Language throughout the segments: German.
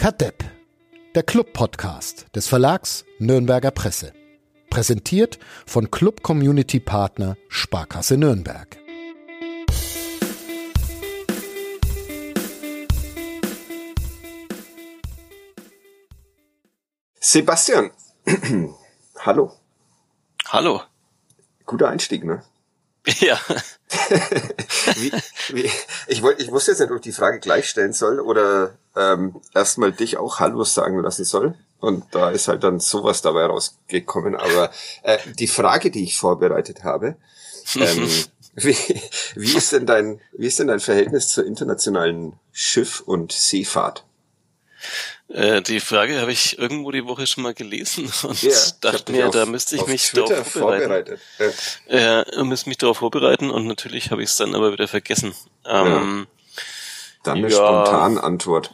Kadepp, der Club-Podcast des Verlags Nürnberger Presse. Präsentiert von Club Community Partner Sparkasse Nürnberg. Sebastian, hallo. Hallo. Guter Einstieg, ne? Ja. Wie, wie, ich, wollte, ich wusste jetzt nicht, ob ich die Frage gleich stellen soll oder ähm, erstmal dich auch Hallo sagen lassen soll. Und da ist halt dann sowas dabei rausgekommen. Aber äh, die Frage, die ich vorbereitet habe, ähm, wie, wie, ist denn dein, wie ist denn dein Verhältnis zur internationalen Schiff- und Seefahrt? Äh, die Frage habe ich irgendwo die Woche schon mal gelesen und Ja, dachte mir, dich da auf- müsste ich auf mich Twitter darauf vorbereiten. vorbereitet. Ja. Ja, müsste mich darauf vorbereiten und natürlich habe ich es dann aber wieder vergessen. Ähm, Dann eine Ja. spontane Antwort.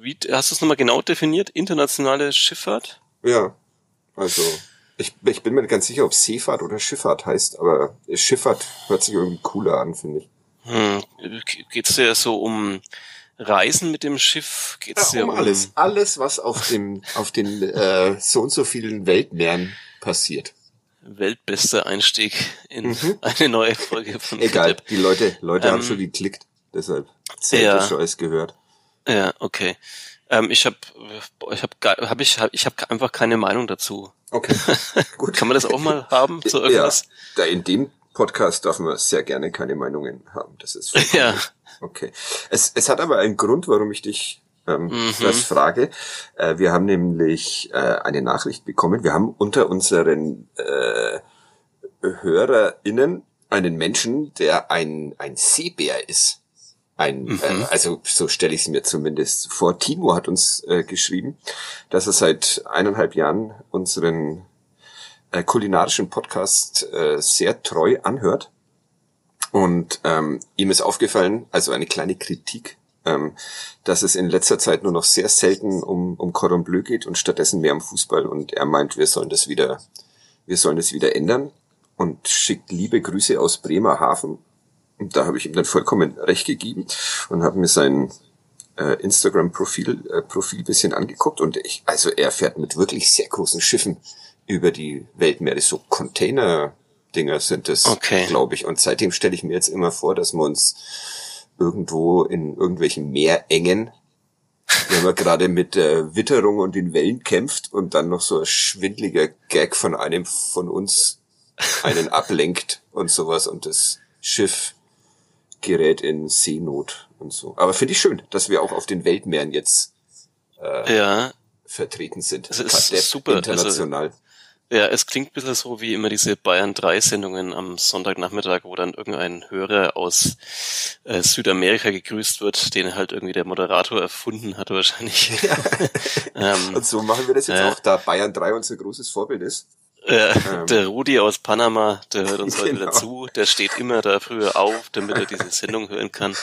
wie, hast du es nochmal genau definiert? Internationale Schifffahrt? Ja, also ich, ich bin mir nicht ganz sicher, ob Seefahrt oder Schifffahrt heißt, aber Schifffahrt hört sich irgendwie cooler an, finde ich. Hm, geht's dir so um Reisen mit dem Schiff? Geht's dir um alles, alles, was auf dem, auf den äh, so und so vielen Weltmeeren passiert. Weltbester Einstieg in Mhm. eine neue Folge von Egal, Kadepp. die Leute, Leute haben Ähm, schon geklickt, deshalb zählt ja. alles gehört. Ja, okay. Ähm, ich habe, ich habe, hab ich, hab, ich habe einfach keine Meinung dazu. Okay, gut. Kann man das auch mal haben zu irgendwas? Ja, da in dem Podcast darf man sehr gerne keine Meinungen haben. Das ist vollkommen Ja. Okay. Es, es hat aber einen Grund, warum ich dich ähm, Mhm. das frage. Äh, wir haben nämlich äh, eine Nachricht bekommen. Wir haben unter unseren äh, HörerInnen einen Menschen, der ein, ein Seebär ist. Ein, Mhm. äh, also so stelle ich es mir zumindest vor. Timo hat uns äh, geschrieben, dass er seit eineinhalb Jahren unseren äh, kulinarischen Podcast äh, sehr treu anhört. Und ähm, ihm ist aufgefallen, also eine kleine Kritik, ähm, dass es in letzter Zeit nur noch sehr selten um, um Cordon Bleu geht und stattdessen mehr um Fußball. Und er meint, wir sollen das wieder, wir sollen das wieder ändern und schickt liebe Grüße aus Bremerhaven. Und da habe ich ihm dann vollkommen recht gegeben und habe mir sein äh, Instagram-Profil äh, Profil bisschen angeguckt und ich, also er fährt mit wirklich sehr großen Schiffen über die Weltmeere, so Container-Dinger sind das, Okay. glaube ich. Und seitdem stelle ich mir jetzt immer vor, dass wir uns irgendwo in irgendwelchen Meerengen, wenn man gerade mit der Witterung und den Wellen kämpft und dann noch so ein schwindliger Gag von einem von uns einen ablenkt und sowas und das Schiff gerät in Seenot und so. Aber finde ich schön, dass wir auch auf den Weltmeeren jetzt Ja, vertreten sind. Es ist Kadepp super, also- International. Ja, es klingt ein bisschen so wie immer diese Bayern 3 Sendungen am Sonntagnachmittag, wo dann irgendein Hörer aus äh, Südamerika gegrüßt wird, den halt irgendwie der Moderator erfunden hat wahrscheinlich. ähm, und so machen wir das jetzt Ja. auch, da Bayern 3 unser großes Vorbild ist. Äh, der Rudi aus Panama, der hört uns heute Genau. wieder zu. Der steht immer da früher auf, damit er diese Sendung hören kann.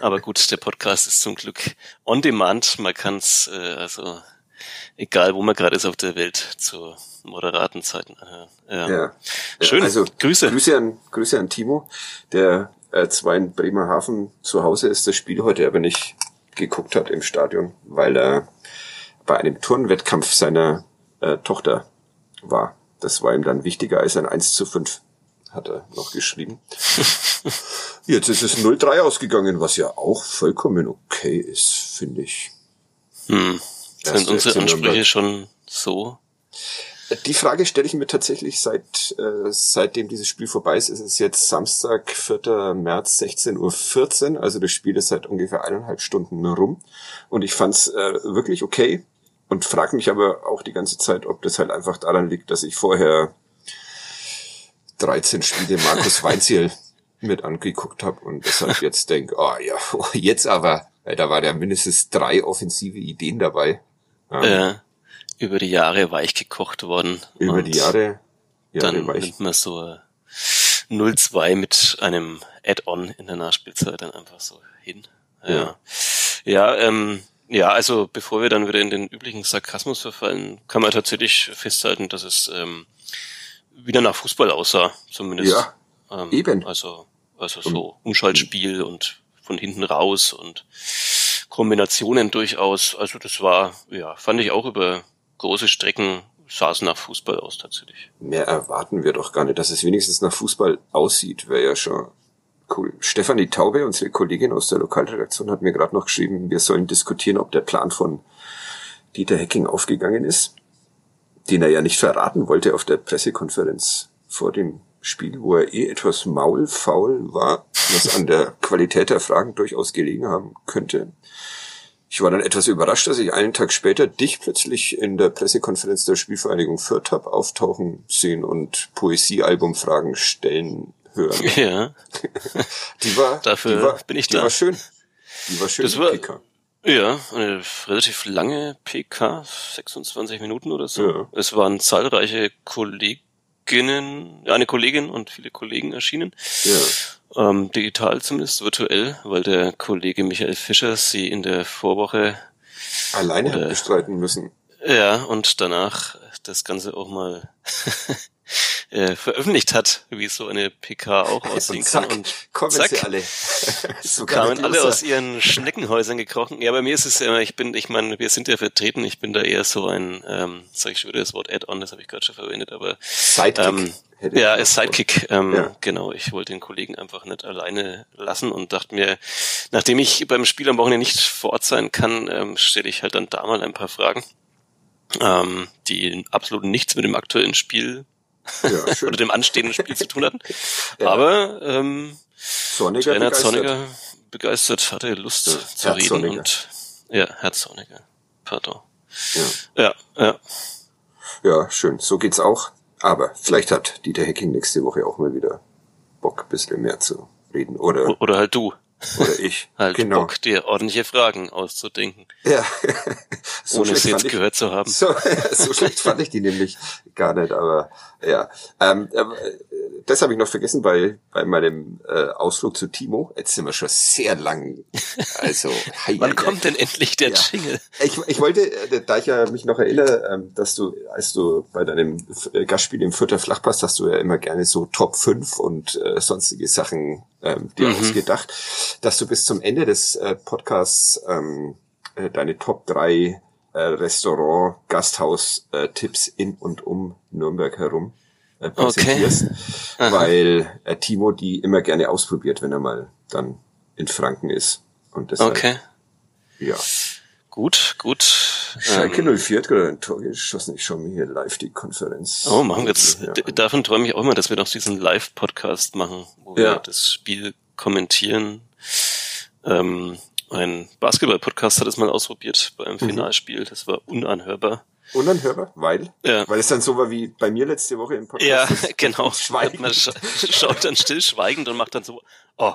Aber gut, der Podcast ist zum Glück on demand. Man kann's äh, also egal, wo man gerade ist auf der Welt, zu moderaten Zeiten anhören. Ja. Ja. Schön. Also Grüße. Grüße an, Grüße an Timo, der äh, zwar in Bremerhaven zu Hause ist, das Spiel heute aber nicht geguckt hat im Stadion, weil er bei einem Turnwettkampf seiner äh, Tochter war. Das war ihm dann wichtiger als ein 1 zu 5, hat er noch geschrieben. Jetzt ist es 0-3 ausgegangen, was ja auch vollkommen okay ist, finde ich. Hm. Sind unsere. Ansprüche schon so? Die Frage stelle ich mir tatsächlich seit äh, seitdem dieses Spiel vorbei ist. Es ist jetzt Samstag, 4. März, 16.14 Uhr. Also das Spiel ist seit ungefähr eineinhalb Stunden rum. Und ich fand es äh, wirklich okay. Und frage mich aber auch die ganze Zeit, ob das halt einfach daran liegt, dass ich vorher 13 Spiele Markus Weinziel mit angeguckt habe und deshalb jetzt denke, ah ja, jetzt aber, weil da war ja mindestens drei offensive Ideen dabei. Ähm, Äh, über die Jahre weich gekocht worden. über die Jahre, Jahre dann war ich nimmt man so ein 0-2 mit einem Add-on in der Nachspielzeit dann einfach so hin. Ja. Ja, ähm, ja, also bevor wir dann wieder in den üblichen Sarkasmus verfallen, kann man tatsächlich festhalten, dass es ähm, wieder nach Fußball aussah, zumindest. Ja, ähm, eben. Also, also so Umschaltspiel und von hinten raus und Kombinationen durchaus. Also das war, ja, fand ich auch über große Strecken es nach Fußball aus tatsächlich. Mehr erwarten wir doch gar nicht, dass es wenigstens nach Fußball aussieht, wäre ja schon cool. Stefanie Taube, unsere Kollegin aus der Lokalredaktion, hat mir gerade noch geschrieben, wir sollen diskutieren, ob der Plan von Dieter Hecking aufgegangen ist, den er ja nicht verraten wollte auf der Pressekonferenz vor dem Spiel, wo er eh etwas maulfaul war, was an der Qualität der Fragen durchaus gelegen haben könnte. Ich war dann etwas überrascht, dass ich einen Tag später dich plötzlich in der Pressekonferenz der Spielvereinigung Fürth habe auftauchen sehen und Poesiealbumfragen stellen hören. Ja. Die war, Dafür die war, bin ich die da. war schön. Die war schön. Das war- PK. Ja, eine relativ lange PK, 26 Minuten oder so. Ja. Es waren zahlreiche Kolleginnen, ja, eine Kollegin und viele Kollegen erschienen. Ja. Ähm, digital zumindest, virtuell, weil der Kollege Michael Fischer sie in der Vorwoche, Alleine hat bestreiten müssen. ja, und danach das Ganze auch mal äh, veröffentlicht hat, wie so eine PK auch aussehen Und kann. zack, Und kommen zack, sie alle. Sogar kamen alle aus ihren Schneckenhäusern gekrochen. Ja, bei mir ist es ja, ich bin, ich meine, wir sind ja vertreten, ich bin da eher so ein, ähm, sag ich schon wieder das Wort Add-on, das habe ich gerade schon verwendet, aber Sidekick. ähm, ja, als Sidekick, ähm, Ja. genau. Ich wollte den Kollegen einfach nicht alleine lassen und dachte mir, nachdem ich beim Spiel am Wochenende nicht vor Ort sein kann, ähm, stelle ich halt dann da mal ein paar Fragen, ähm, die absolut nichts mit dem aktuellen Spiel Ja, schön. oder dem anstehenden Spiel zu tun hatten. Ja. Aber ähm, Sonniger Trainer begeistert. Zorniger begeistert, hatte Lust Ja, zu Herr reden Zorniger. und ja, Herr Zorniger. Pardon. Ja. Ja, ja. ja, schön. So geht's auch. Aber vielleicht hat Dieter Hecking nächste Woche auch mal wieder Bock, ein bisschen mehr zu reden. Oder, Oder halt du. Oder ich. Halt genau. Bock, dir ordentliche Fragen auszudenken, Ja. so ohne schlecht sie jetzt ich- gehört zu haben. So, so schlecht fand ich die nämlich gar nicht, aber ja. Ähm, äh, das habe ich noch vergessen bei, bei meinem äh, Ausflug zu Timo. Jetzt sind wir schon sehr lang. Also, hei, Wann kommt denn endlich der Ja. Jingle? Ich, ich wollte, äh, da ich ja mich noch erinnere, ähm, dass du, als du bei deinem äh, Gastspiel im Vierter Flachpass hast du ja immer gerne so Top 5 und äh, sonstige Sachen ähm, dir Mhm. ausgedacht, dass du bis zum Ende des äh, Podcasts ähm, äh, deine Top 3 äh, Restaurant, Gasthaus äh, Tipps in und um Nürnberg herum äh, präsentierst, Aha. weil äh, Timo die immer gerne ausprobiert, wenn er mal dann in Franken ist. Und deshalb, Okay, ja. gut, gut. Schalke Ähm, 04 hat gerade ein Tor geschossen. Ich schaue mir hier live die Konferenz. Oh, machen wir jetzt. Ja. Davon träume ich auch immer, dass wir noch diesen Live-Podcast machen, wo Ja. wir das Spiel kommentieren. Ähm, ein Basketball-Podcast hat es mal ausprobiert bei einem Mhm. Finalspiel. Das war unanhörbar. Unanhörbar, weil? Ja. Weil es dann so war wie bei mir letzte Woche im Podcast. Ja, genau. Man scha schaut dann stillschweigend und macht dann so, oh,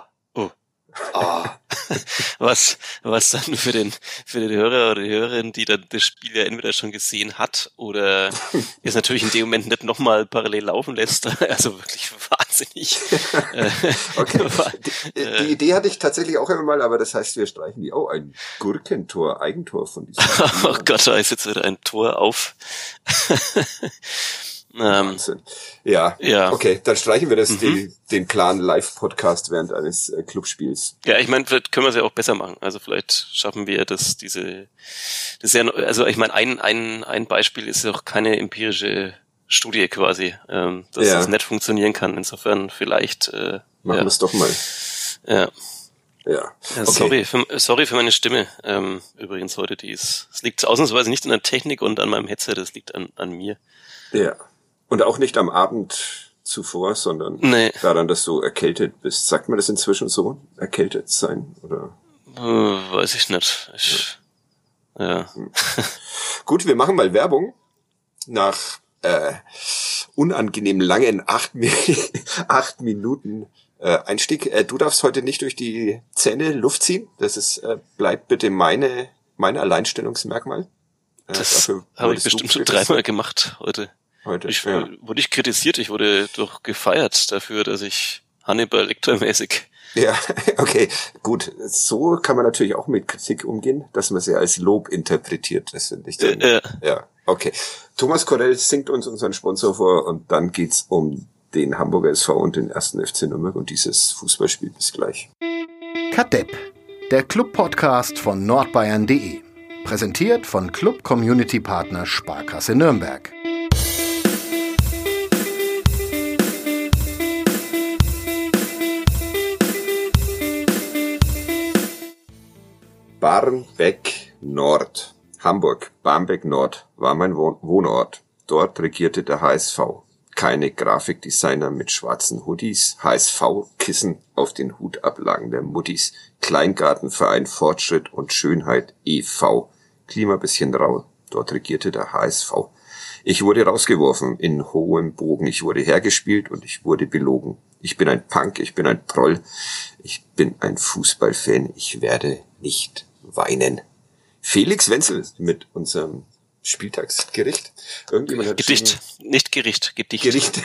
oh, was, was dann für den, für den Hörer oder die Hörerin, die dann das Spiel ja entweder schon gesehen hat oder es natürlich in dem Moment nicht nochmal parallel laufen lässt. Also wirklich wahnsinnig. Äh, Okay. war- Die, äh, die Idee hatte ich tatsächlich auch immer mal, aber das heißt, wir streichen die. Oh, ein Gurkentor, Eigentor von diesem Oh Gott, da ist jetzt wieder ein Tor auf. Ähm, Wahnsinn. Ja, Ja. okay, dann streichen wir das, Mhm. die, den Plan Live-Podcast während eines äh, Clubspiels. Ja, ich meine, vielleicht können wir es ja auch besser machen. Also vielleicht schaffen wir das, diese, das ist ja, also ich meine, ein, ein, ein Beispiel ist ja auch keine empirische Studie quasi, ähm, dass Ja. das nicht funktionieren kann. Insofern vielleicht, äh, Machen ja, wir es doch mal. ja. Ja. Ja, Okay. sorry, für, sorry für meine Stimme. Ähm, übrigens heute, die ist, es liegt ausnahmsweise nicht an der Technik und an meinem Headset, es liegt an, an mir. Ja. Und auch nicht am Abend zuvor, sondern Nee. daran, dass du erkältet bist. Sagt man das inzwischen so? Erkältet sein? Oder? Äh, weiß ich nicht. Ich, ja. Gut, wir machen mal Werbung. Nach äh, unangenehm langen acht, acht Minuten äh, Einstieg. Äh, du darfst heute nicht durch die Zähne Luft ziehen. Das ist äh, bleibt bitte meine mein Alleinstellungsmerkmal. Äh, Das habe ich bestimmt schon dreimal gemacht heute. Heute. Ich ja. wurde ich kritisiert, ich wurde doch gefeiert dafür, dass ich Hannibal Lecter-mäßig. ja, okay, gut. So kann man natürlich auch mit Kritik umgehen, dass man sie als Lob interpretiert. Das finde ich dann, Äh, äh, Ja, okay. Thomas Corell singt uns unseren Sponsor vor und dann geht's um den Hamburger SV und den ersten FC Nürnberg und dieses Fußballspiel. Bis gleich. Kadepp. Der Club-Podcast von nordbayern.de. Präsentiert von Club Community Partner Sparkasse Nürnberg. Barmbek Nord. Hamburg, Barmbek Nord war mein Wohnort. Dort regierte der HSV. Keine Grafikdesigner mit schwarzen Hoodies, HSV-Kissen auf den Hutablagen der Muttis, Kleingartenverein Fortschritt und Schönheit e.V. Klima bisschen rau, dort regierte der HSV. Ich wurde rausgeworfen in hohem Bogen, ich wurde hergespielt und ich wurde belogen. Ich bin ein Punk, ich bin ein Proll, ich bin ein Fußballfan, ich werde nicht weinen. Felix Wenzel mit unserem Spieltagsgericht. Irgendjemand hat Gedicht, nicht Gericht, Gedicht. Gericht.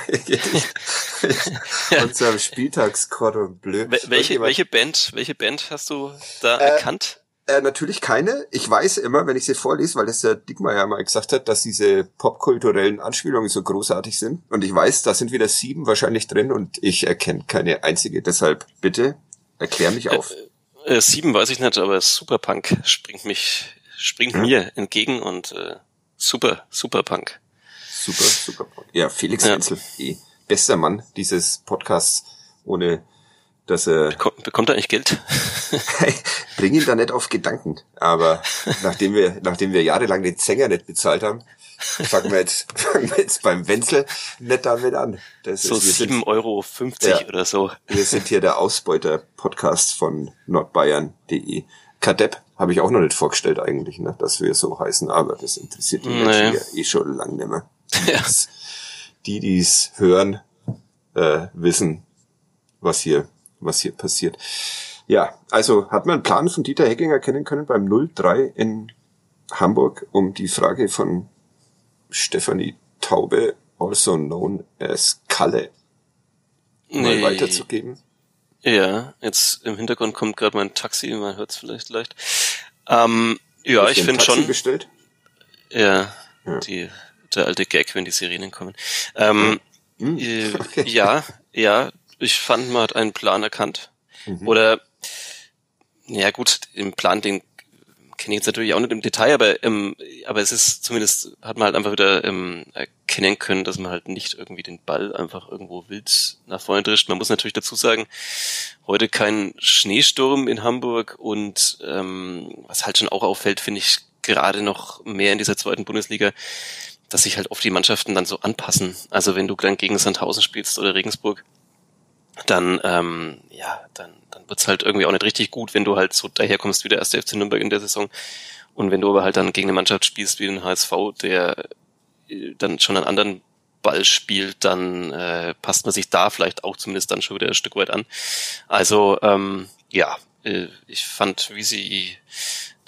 Unserem Spieltagscordon Bleu. Welche, welche Band, welche Band hast du da äh, erkannt? Äh, natürlich keine. Ich weiß immer, wenn ich sie vorlese, weil das der Dickmeier mal gesagt hat, dass diese popkulturellen Anspielungen so großartig sind. Und ich weiß, da sind wieder sieben wahrscheinlich drin und ich erkenne keine einzige. Deshalb bitte erklär mich auf. Äh, äh, sieben weiß ich nicht, aber Superpunk springt mich, springt hm. mir entgegen und äh, Super, super Punk. Super, super Punk. Ja, Felix ja. Wenzel, eh, bester Mann dieses Podcasts, ohne dass er... Bekommt, bekommt er eigentlich Geld? Bring ihn da nicht auf Gedanken. Aber nachdem wir, nachdem wir jahrelang den Sänger nicht bezahlt haben, fangen wir jetzt, fangen wir jetzt beim Wenzel nicht damit an. Das so sieben Euro fünfzig ja, oder so. Wir sind hier der Ausbeuter-Podcast von nordbayern.de. Kadepp habe ich auch noch nicht vorgestellt eigentlich, ne, dass wir so heißen, aber das interessiert die nee. Menschen ja eh schon lange nicht mehr. Ja. Die, die es hören, äh, wissen, was hier, was hier passiert. Ja, also hat man einen Plan von Dieter Heckinger kennen können beim 03 in Hamburg, um die Frage von Stefanie Taube, also known as Kalle, mal nee. weiterzugeben. Ja, jetzt im Hintergrund kommt gerade mein Taxi, man hört es vielleicht leicht. Ähm, ja, ich finde schon. Bestellt? Ja, ja, Die, der alte Gag, wenn die Sirenen kommen. Ähm, mhm. äh, okay. Ja, ja, ich fand, man hat einen Plan erkannt. Mhm. Oder, ja gut, im Plan, den kenne jetzt natürlich auch nicht im Detail, aber, ähm, aber es ist zumindest, hat man halt einfach wieder ähm, erkennen können, dass man halt nicht irgendwie den Ball einfach irgendwo wild nach vorne drischt. Man muss natürlich dazu sagen, heute kein Schneesturm in Hamburg und ähm, was halt schon auch auffällt, finde ich gerade noch mehr in dieser zweiten Bundesliga, dass sich halt oft die Mannschaften dann so anpassen. Also wenn du dann gegen Sandhausen spielst oder Regensburg, dann ähm, ja, dann dann wird's halt irgendwie auch nicht richtig gut, wenn du halt so daherkommst wie der erste FC Nürnberg in der Saison. Und wenn du aber halt dann gegen eine Mannschaft spielst wie den HSV, der äh, dann schon einen anderen Ball spielt, dann äh, passt man sich da vielleicht auch zumindest dann schon wieder ein Stück weit an. Also ähm, ja, äh, ich fand, wie sie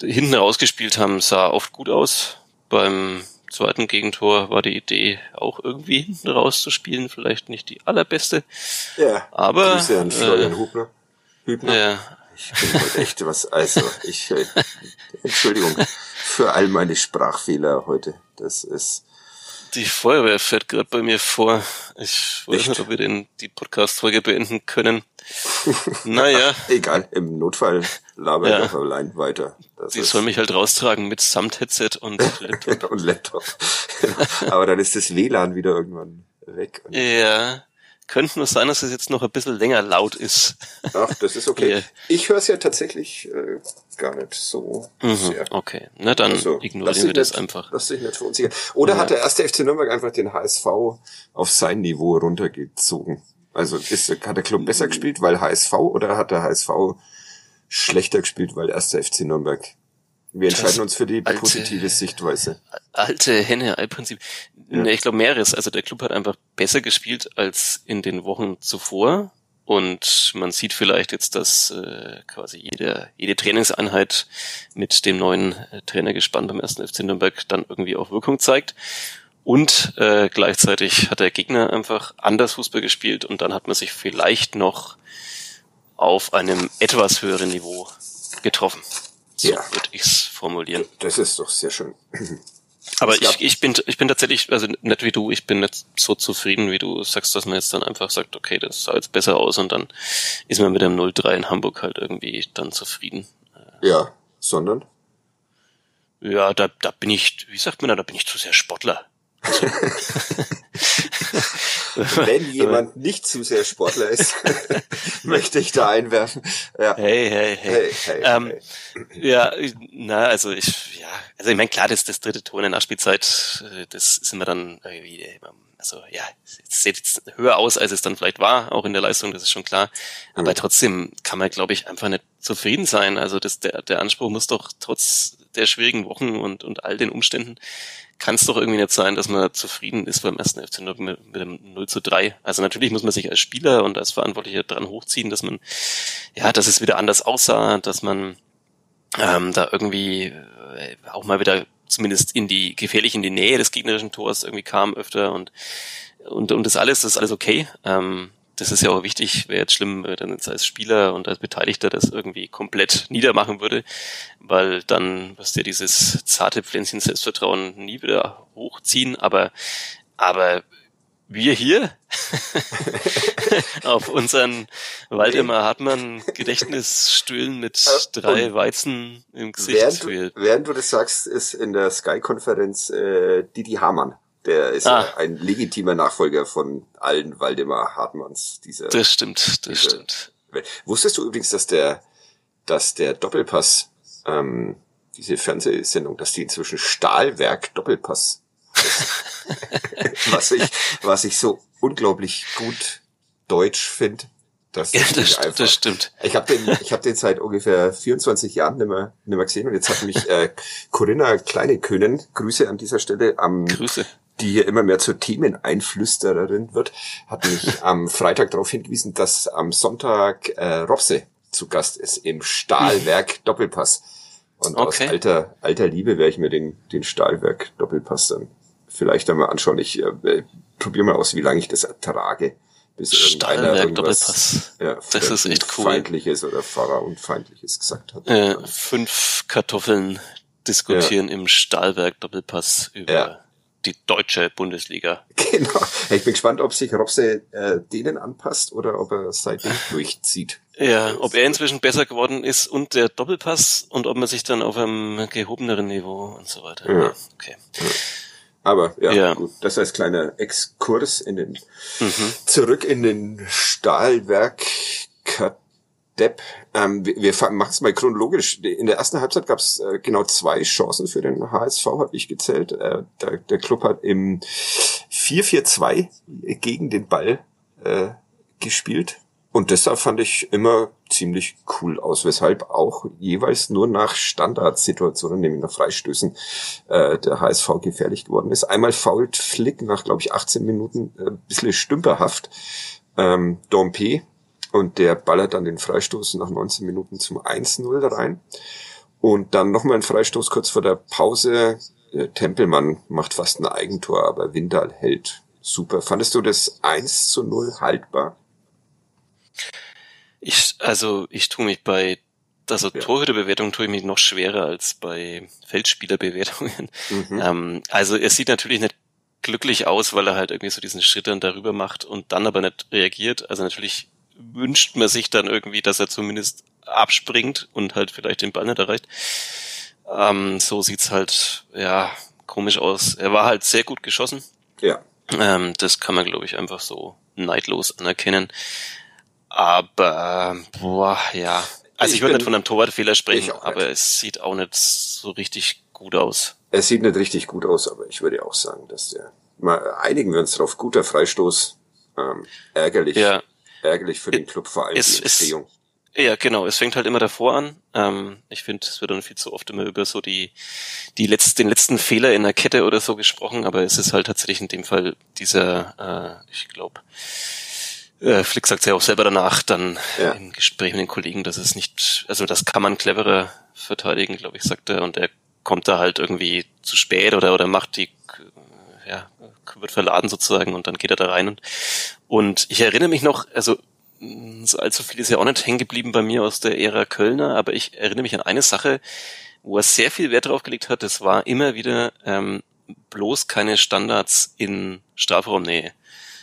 hinten rausgespielt haben, sah oft gut aus. Beim zweiten Gegentor war die Idee auch irgendwie hinten rauszuspielen, vielleicht nicht die allerbeste. Ja, aber Grüße an Florian äh, Hubner. Hübner. Ja. Ich bin heute echt was, also ich, äh, Entschuldigung für all meine Sprachfehler heute. Das ist. Die Feuerwehr fährt gerade bei mir vor. Ich weiß echt? nicht, ob wir den, die Podcast-Folge beenden können. naja. Egal, im Notfall laber ja. ich auf allein weiter. Das Die soll mich halt raustragen mit Samt-Headset und Laptop. und Laptop. Aber dann ist das WLAN wieder irgendwann weg. ja. Könnte nur sein, dass es jetzt noch ein bisschen länger laut ist. Ach, das ist okay. Ich höre es ja tatsächlich äh, gar nicht so mhm, sehr. Okay, na dann also, ignorieren wir das nicht, einfach. Lass dich nicht verunsichern. Oder ja. hat der erste FC Nürnberg einfach den HSV auf sein Niveau runtergezogen? Also ist, hat der Club besser gespielt, weil HSV, oder hat der HSV schlechter gespielt, weil erster FC Nürnberg wir entscheiden uns für die alte, positive Sichtweise. Alte Henne-Ei-Prinzip. Ja. Nee, ich glaube mehreres. Also der Club hat einfach besser gespielt als in den Wochen zuvor. Und man sieht vielleicht jetzt, dass äh, quasi jede, jede Trainingseinheit mit dem neuen äh, Trainergespann beim ersten FC Nürnberg dann irgendwie auch Wirkung zeigt. Und äh, gleichzeitig hat der Gegner einfach anders Fußball gespielt und dann hat man sich vielleicht noch auf einem etwas höheren Niveau getroffen. So ja. würde ich's formulieren. Das ist doch sehr schön. Aber ich, ich bin ich bin tatsächlich, also nicht wie du, ich bin nicht so zufrieden, wie du sagst, dass man jetzt dann einfach sagt, okay, das sah jetzt besser aus und dann ist man mit dem 0-3 in Hamburg halt irgendwie dann zufrieden. Ja, sondern? Ja, da, da bin ich, wie sagt man da, da bin ich zu sehr Sportler. Wenn jemand nicht zu sehr Sportler ist, möchte ich da einwerfen. Ja. Hey, hey, hey. hey, hey, ähm, hey. Ja, na, also ich, ja, also ich meine, klar, das, das dritte Tor in der Nachspielzeit, äh, das ist immer dann irgendwie, also ja, es sieht jetzt höher aus, als es dann vielleicht war, auch in der Leistung, das ist schon klar. Aber mhm. trotzdem kann man, glaube ich, einfach nicht zufrieden sein. Also das, der, der Anspruch muss doch trotz der schwierigen Wochen und, und all den Umständen kann es doch irgendwie nicht sein, dass man zufrieden ist beim ersten FC mit, mit dem 0 zu 3. Also natürlich muss man sich als Spieler und als Verantwortlicher dran hochziehen, dass man, ja, dass es wieder anders aussah, dass man ähm, da irgendwie äh, auch mal wieder zumindest in die, gefährlich in die Nähe des gegnerischen Tors irgendwie kam öfter und, und, und das alles, das ist alles okay. Ähm, das ist ja auch wichtig, wäre jetzt schlimm, wenn dann jetzt als Spieler und als Beteiligter das irgendwie komplett niedermachen würde, weil dann wirst du ja dieses zarte Pflänzchen Selbstvertrauen nie wieder hochziehen, aber, aber wir hier auf unseren Waldemar Hartmann Gedächtnisstühlen mit äh, drei Weizen im Gesicht. Während du, während du das sagst, ist in der Sky-Konferenz äh, Didi Hamann der ist ah. ein legitimer Nachfolger von allen Waldemar Hartmanns. Dieser, das stimmt, das diese, stimmt. Wusstest du übrigens, dass der, dass der Doppelpass, ähm, diese Fernsehsendung, dass die inzwischen Stahlwerk Doppelpass was ich, was ich so unglaublich gut deutsch finde. Das, ja, das, einfach, das stimmt. Ich habe den, ich habe den seit ungefähr 24 Jahren nicht mehr, nicht mehr gesehen und jetzt hat mich äh, Corinna Kleinekönen, Grüße an dieser Stelle, am Grüße die hier immer mehr zur Themeneinflüstererin wird, hat mich am Freitag darauf hingewiesen, dass am Sonntag äh, Robse zu Gast ist im Stahlwerk Doppelpass. Und okay. aus alter, alter Liebe werde ich mir den, den Stahlwerk Doppelpass dann vielleicht einmal anschauen. Ich äh, probiere mal aus, wie lange ich das ertrage. Bis Stahlwerk Doppelpass. Ja, das ist echt cool. Feindliches oder Fahrerunfeindliches gesagt hat. Äh, fünf Kartoffeln diskutieren ja. im Stahlwerk Doppelpass über ja die deutsche Bundesliga. Genau. Ich bin gespannt, ob sich Robse äh, denen anpasst oder ob er seitdem durchzieht. Ja, ob er inzwischen besser geworden ist und der Doppelpass und ob man sich dann auf einem gehobeneren Niveau und so weiter. Ja. Okay. Ja. Aber ja, ja, gut, das als kleiner Exkurs in den mhm. zurück in den Stahlwerk Depp. Ähm, wir wir machen es mal chronologisch. In der ersten Halbzeit gab es äh, genau zwei Chancen für den HSV, habe ich gezählt. Äh, der, der Club hat im 4-4-2 gegen den Ball äh, gespielt. Und deshalb fand ich immer ziemlich cool aus, weshalb auch jeweils nur nach Standardsituationen, nämlich nach Freistößen, äh, der HSV gefährlich geworden ist. Einmal fault Flick nach, glaube ich, 18 Minuten äh, ein bisschen stümperhaft. Ähm, Dompe und der ballert dann den Freistoß nach 19 Minuten zum 1-0 rein. Und dann nochmal ein Freistoß kurz vor der Pause. Der Tempelmann macht fast ein Eigentor, aber Windal hält super. Fandest du das 1 zu 0 haltbar? Ich, also, ich tue mich bei, also ja. Torhüterbewertung tue ich mich noch schwerer als bei Feldspielerbewertungen. Mhm. Ähm, also, er sieht natürlich nicht glücklich aus, weil er halt irgendwie so diesen Schritt dann darüber macht und dann aber nicht reagiert. Also natürlich wünscht man sich dann irgendwie, dass er zumindest abspringt und halt vielleicht den Ball nicht erreicht. Ähm, so sieht's halt, ja, komisch aus. Er war halt sehr gut geschossen. Ja. Ähm, das kann man, glaube ich, einfach so neidlos anerkennen. Aber, boah, ja. Also ich, ich würde nicht von einem Torwartfehler sprechen, aber es sieht auch nicht so richtig gut aus. Es sieht nicht richtig gut aus, aber ich würde auch sagen, dass der, mal einigen wir uns drauf, guter Freistoß, ähm, ärgerlich. Ja ärgerlich für den Club, vor allem es, die Entstehung. Es, ja, genau. Es fängt halt immer davor an. Ähm, ich finde, es wird dann viel zu oft immer über so die, die letzten, den letzten Fehler in der Kette oder so gesprochen, aber es ist halt tatsächlich in dem Fall dieser, äh, ich glaube, äh, Flick sagt ja auch selber danach dann ja. im Gespräch mit den Kollegen, dass es nicht, also das kann man cleverer verteidigen, glaube ich, sagt er, und er kommt da halt irgendwie zu spät oder, oder macht die, ja, wird verladen sozusagen und dann geht er da rein und, und ich erinnere mich noch, also so allzu viel ist ja auch nicht hängen geblieben bei mir aus der Ära Kölner, aber ich erinnere mich an eine Sache, wo er sehr viel Wert drauf gelegt hat, das war immer wieder ähm, bloß keine Standards in Strafraumnähe.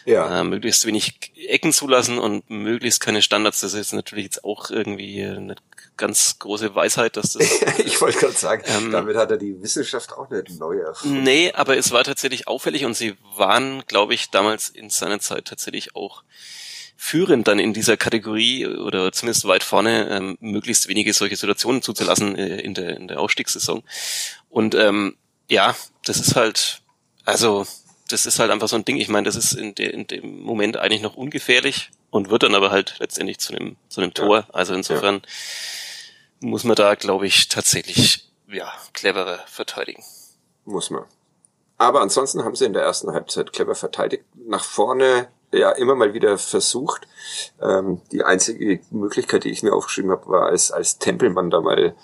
Ja. Äh, möglichst wenig Ecken zulassen und möglichst keine Standards. Das ist natürlich jetzt auch irgendwie eine ganz große Weisheit, dass das. ich wollte gerade sagen, ähm, damit hat er die Wissenschaft auch nicht neu erfunden. Nee, aber es war tatsächlich auffällig und sie waren, glaube ich, damals in seiner Zeit tatsächlich auch führend dann in dieser Kategorie oder zumindest weit vorne, ähm, möglichst wenige solche Situationen zuzulassen äh, in der in der Ausstiegssaison. Und ähm, ja, das ist halt, also das ist halt einfach so ein Ding. Ich meine, das ist in, de, in dem Moment eigentlich noch ungefährlich und wird dann aber halt letztendlich zu einem zu einem Tor. Also insofern ja. muss man da, glaube ich, tatsächlich ja cleverer verteidigen. Muss man. Aber ansonsten haben sie in der ersten Halbzeit clever verteidigt. Nach vorne ja immer mal wieder versucht. Ähm, die einzige Möglichkeit, die ich mir aufgeschrieben habe, war, als, als Tempelmann da mal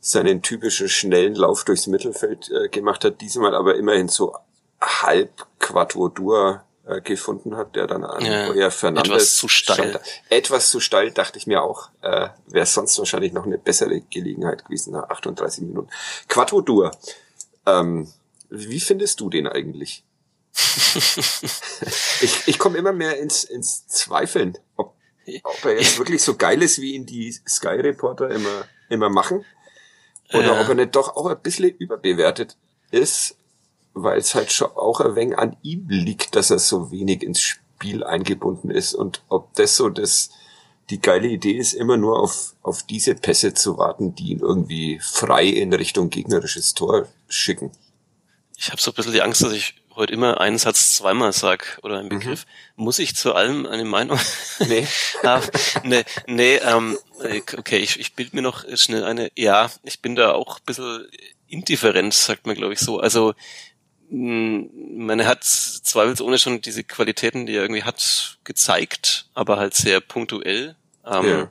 seinen typischen schnellen Lauf durchs Mittelfeld äh, gemacht hat, diesmal aber immerhin so halb Quadratur äh, gefunden hat, der dann an ja, Euer Fernandes etwas zu steil. Stand. Etwas zu steil, dachte ich mir auch. Äh, Wäre sonst wahrscheinlich noch eine bessere Gelegenheit gewesen nach 38 Minuten. Quadratur. Ähm, wie findest du den eigentlich? ich ich komme immer mehr ins, ins Zweifeln, ob, ob er jetzt wirklich so geil ist, wie ihn die Sky Reporter immer, immer machen. Oder ja. ob er nicht doch auch ein bisschen überbewertet ist, weil es halt schon auch ein wenig an ihm liegt, dass er so wenig ins Spiel eingebunden ist und ob das so das, die geile Idee ist, immer nur auf, auf diese Pässe zu warten, die ihn irgendwie frei in Richtung gegnerisches Tor schicken. Ich habe so ein bisschen die Angst, dass ich heute immer einen Satz zweimal sag oder einen Begriff. Mhm. Muss ich zu allem eine Meinung? Nee. ah, nee, nee ähm, okay, ich, ich bild mir noch schnell eine. Ja, ich bin da auch ein bisschen indifferent, sagt man, glaube ich, so. Also man hat zweifelsohne schon diese Qualitäten, die er irgendwie hat, gezeigt, aber halt sehr punktuell. Ähm, ja.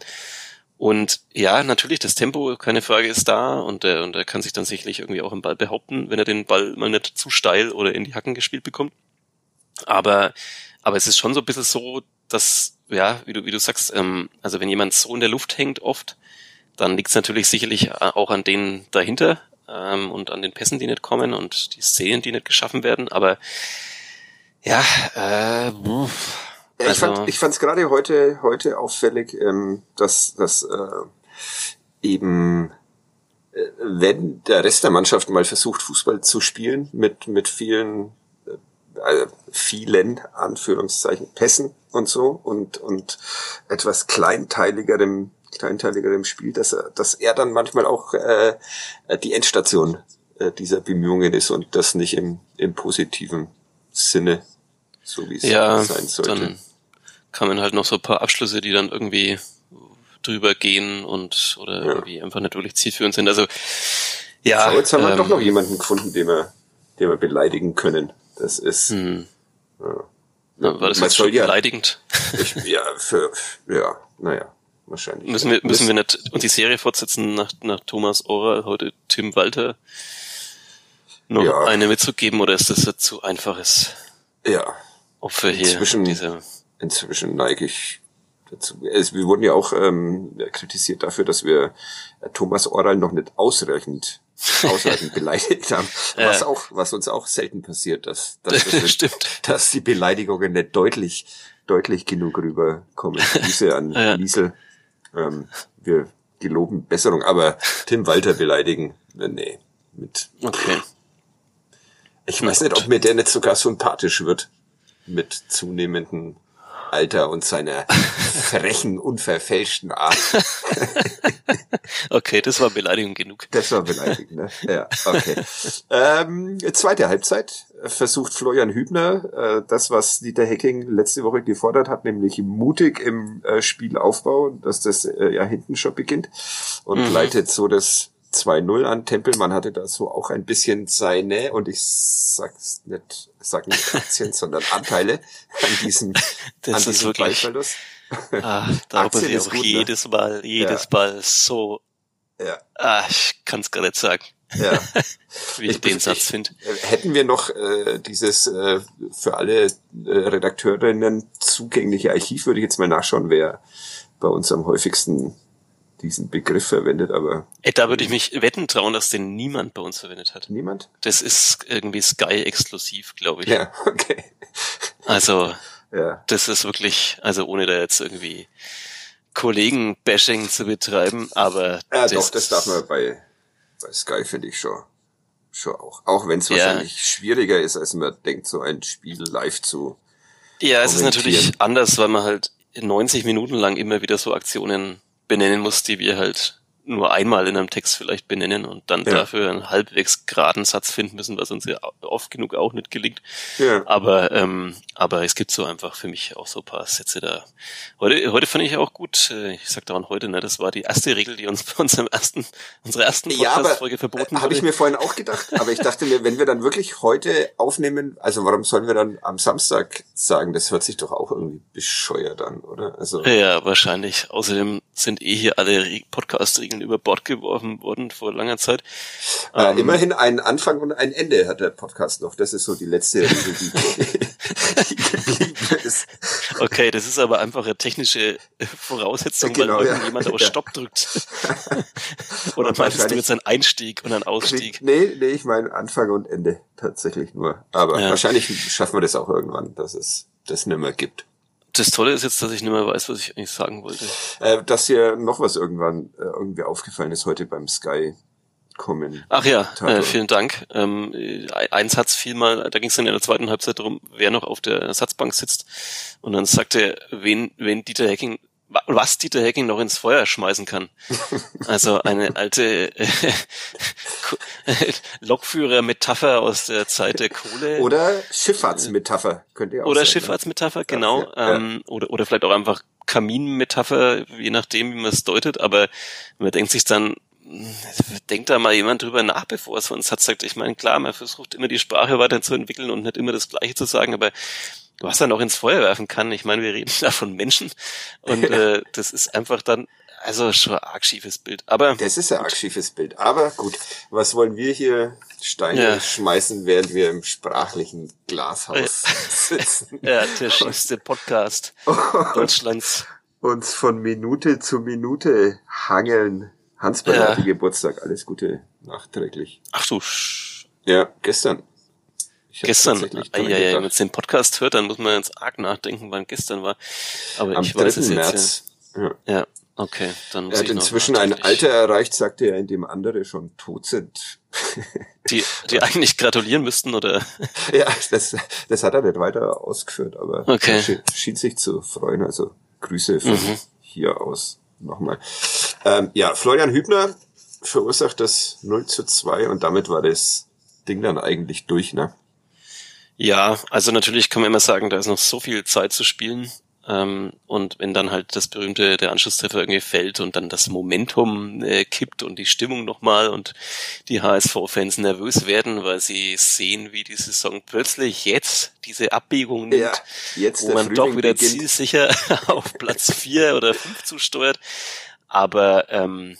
Und ja, natürlich, das Tempo, keine Frage, ist da und er, und er kann sich dann sicherlich irgendwie auch im Ball behaupten, wenn er den Ball mal nicht zu steil oder in die Hacken gespielt bekommt. Aber, aber es ist schon so ein bisschen so, dass, ja, wie du, wie du sagst, ähm, also wenn jemand so in der Luft hängt oft, dann liegt es natürlich sicherlich auch an denen dahinter ähm, und an den Pässen, die nicht kommen und die Szenen, die nicht geschaffen werden. Aber ja, äh, ja, ich fand also ich fand es gerade heute heute auffällig, ähm, dass dass äh, eben äh, wenn der Rest der Mannschaft mal versucht Fußball zu spielen mit mit vielen äh, vielen Anführungszeichen Pässen und so und und etwas kleinteiligerem kleinteiligerem Spiel, dass er dass er dann manchmal auch äh, die Endstation äh, dieser Bemühungen ist und das nicht im im positiven Sinne so wie es ja, sein sollte. Dann kamen halt noch so ein paar Abschlüsse, die dann irgendwie drüber gehen und oder ja. irgendwie einfach nicht wirklich zielführend sind. Also ja. So, jetzt haben ähm, wir doch noch jemanden gefunden, den wir, den wir beleidigen können. Das ist. Hm. Ja. Na, war das jetzt schon beleidigend? Ich, ja, für, ja, naja, wahrscheinlich. Müssen wir, müssen wir nicht und die Serie fortsetzen nach, nach Thomas Oral, heute Tim Walter noch ja. eine mitzugeben oder ist das jetzt zu einfaches? Ja. Opfer hier. Inzwischen, diese inzwischen neige ich dazu. Es, wir wurden ja auch ähm, kritisiert dafür, dass wir äh, Thomas Oral noch nicht ausreichend ausreichend beleidigt haben, was auch was uns auch selten passiert, dass dass, das stimmt. dass die Beleidigungen nicht deutlich deutlich genug rüberkommen. Diese an ja. Liesel. Ähm, wir geloben Besserung, aber Tim Walter beleidigen, äh, nee, mit. Okay. Ich weiß nicht, ob mir der nicht sogar sympathisch wird mit zunehmenden Alter und seiner frechen, unverfälschten Art. okay, das war Beleidigung genug. Das war Beleidigung, ne? Ja, okay. Ähm, zweite Halbzeit versucht Florian Hübner äh, das, was Dieter Hecking letzte Woche gefordert hat, nämlich mutig im äh, Spielaufbau, dass das äh, ja hinten schon beginnt und mhm. leitet so das 2-0 an. Tempelmann hatte da so auch ein bisschen seine, und ich sag's nicht, sag nicht Aktien, sondern Anteile an diesem, das an diesem wirklich, Ballverlust. Ah, da habe ich auch gut, jedes Mal, jedes ja. Mal so, ja. ah, ich kann's gar nicht sagen. Ja. Wie ich, ich den Satz finde. Hätten wir noch äh, dieses äh, für alle äh, Redakteurinnen zugängliche Archiv, würde ich jetzt mal nachschauen, wer bei uns am häufigsten diesen Begriff verwendet, aber. Ey, da würde ich mich wetten trauen, dass den niemand bei uns verwendet hat. Niemand? Das ist irgendwie Sky exklusiv, glaube ich. Ja, okay. Also. ja. das ist wirklich, also ohne da jetzt irgendwie Kollegen-Bashing zu betreiben, aber. Ja, das, doch, das darf man bei, bei Sky, finde ich schon, schon auch. Auch wenn es ja. wahrscheinlich schwieriger ist, als man denkt, so ein Spiel live zu. Ja, es ist natürlich anders, weil man halt 90 Minuten lang immer wieder so Aktionen benennen muss, die wir halt nur einmal in einem Text vielleicht benennen und dann ja. dafür einen halbwegs geraden Satz finden müssen, was uns ja oft genug auch nicht gelingt. Ja. Aber ähm, aber es gibt so einfach für mich auch so paar Sätze da. Heute heute fand ich auch gut. Äh, ich sag daran heute, ne, das war die erste Regel, die uns bei unserem ersten unserer ersten Podcast-Folge ja, verboten wurde. Habe ich mir vorhin auch gedacht. Aber ich dachte mir, wenn wir dann wirklich heute aufnehmen, also warum sollen wir dann am Samstag sagen? Das hört sich doch auch irgendwie bescheuert an, oder? Also ja, wahrscheinlich. Außerdem sind eh hier alle Podcast-Regeln über Bord geworfen worden vor langer Zeit. Äh, ähm, immerhin ein Anfang und ein Ende hat der Podcast noch. Das ist so die letzte Regel, die, geblieben ist. Okay, das ist aber einfach eine technische Voraussetzung, genau, weil irgendjemand ja. auf Stopp drückt. Oder meinst du jetzt einen Einstieg und einen Ausstieg? Nee, nee, ich meine Anfang und Ende tatsächlich nur. Aber ja. wahrscheinlich schaffen wir das auch irgendwann, dass es das nicht mehr gibt. Das Tolle ist jetzt, dass ich nicht mehr weiß, was ich eigentlich sagen wollte. Äh, dass dir noch was irgendwann äh, irgendwie aufgefallen ist heute beim Sky kommen. Ach ja, äh, vielen Dank. Ähm, ein Satz fiel mal, da ging es dann in der zweiten Halbzeit darum, wer noch auf der Ersatzbank sitzt. Und dann sagte, wen, wen Dieter Hecking was Dieter Hecking noch ins Feuer schmeißen kann. Also eine alte äh, Lokführer-Metapher aus der Zeit der Kohle. Oder Schifffahrtsmetapher, könnt ihr auch Oder sagen, ne? Schifffahrtsmetapher, genau. Ja, ähm, Oder, oder vielleicht auch einfach Kaminmetapher, je nachdem, wie man es deutet. Aber man denkt sich dann, denkt da mal jemand drüber nach, bevor es von Satz sagt. Ich meine, klar, man versucht immer die Sprache weiterzuentwickeln und nicht immer das Gleiche zu sagen, aber was er noch ins Feuer werfen kann. Ich meine, wir reden da von Menschen und äh, das ist einfach dann also schon ein arg schiefes Bild. Aber das ist ein arg schiefes Bild. Aber gut, was wollen wir hier Steine ja. schmeißen, während wir im sprachlichen Glashaus sitzen? Ja, der schiefste Podcast Deutschlands. Uns von Minute zu Minute hangeln. Hans bei ja. Geburtstag, alles Gute nachträglich. Ach du. Ja, gestern. Gestern, ah, ja, ja, wenn man den Podcast hört, dann muss man jetzt arg nachdenken, wann gestern war. Aber Am ich weiß es jetzt März. Ja. ja, okay. Dann muss er hat ich inzwischen ein Alter erreicht, sagte er, in dem andere schon tot sind. Die, die eigentlich gratulieren müssten, oder? Ja, das, das hat er nicht weiter ausgeführt, aber okay. er schien, schien sich zu freuen. Also Grüße von mhm. hier aus nochmal. Ähm, ja, Florian Hübner verursacht das 0 zu 2 und damit war das Ding dann eigentlich durch, ne? Ja, also natürlich kann man immer sagen, da ist noch so viel Zeit zu spielen. Ähm, und wenn dann halt das berühmte, der Anschlusstreffer irgendwie fällt und dann das Momentum äh, kippt und die Stimmung nochmal und die HSV-Fans nervös werden, weil sie sehen, wie die Saison plötzlich jetzt diese Abbiegung nimmt, ja, jetzt wo man doch wieder beginnt. zielsicher auf Platz vier oder fünf zusteuert. Aber ähm,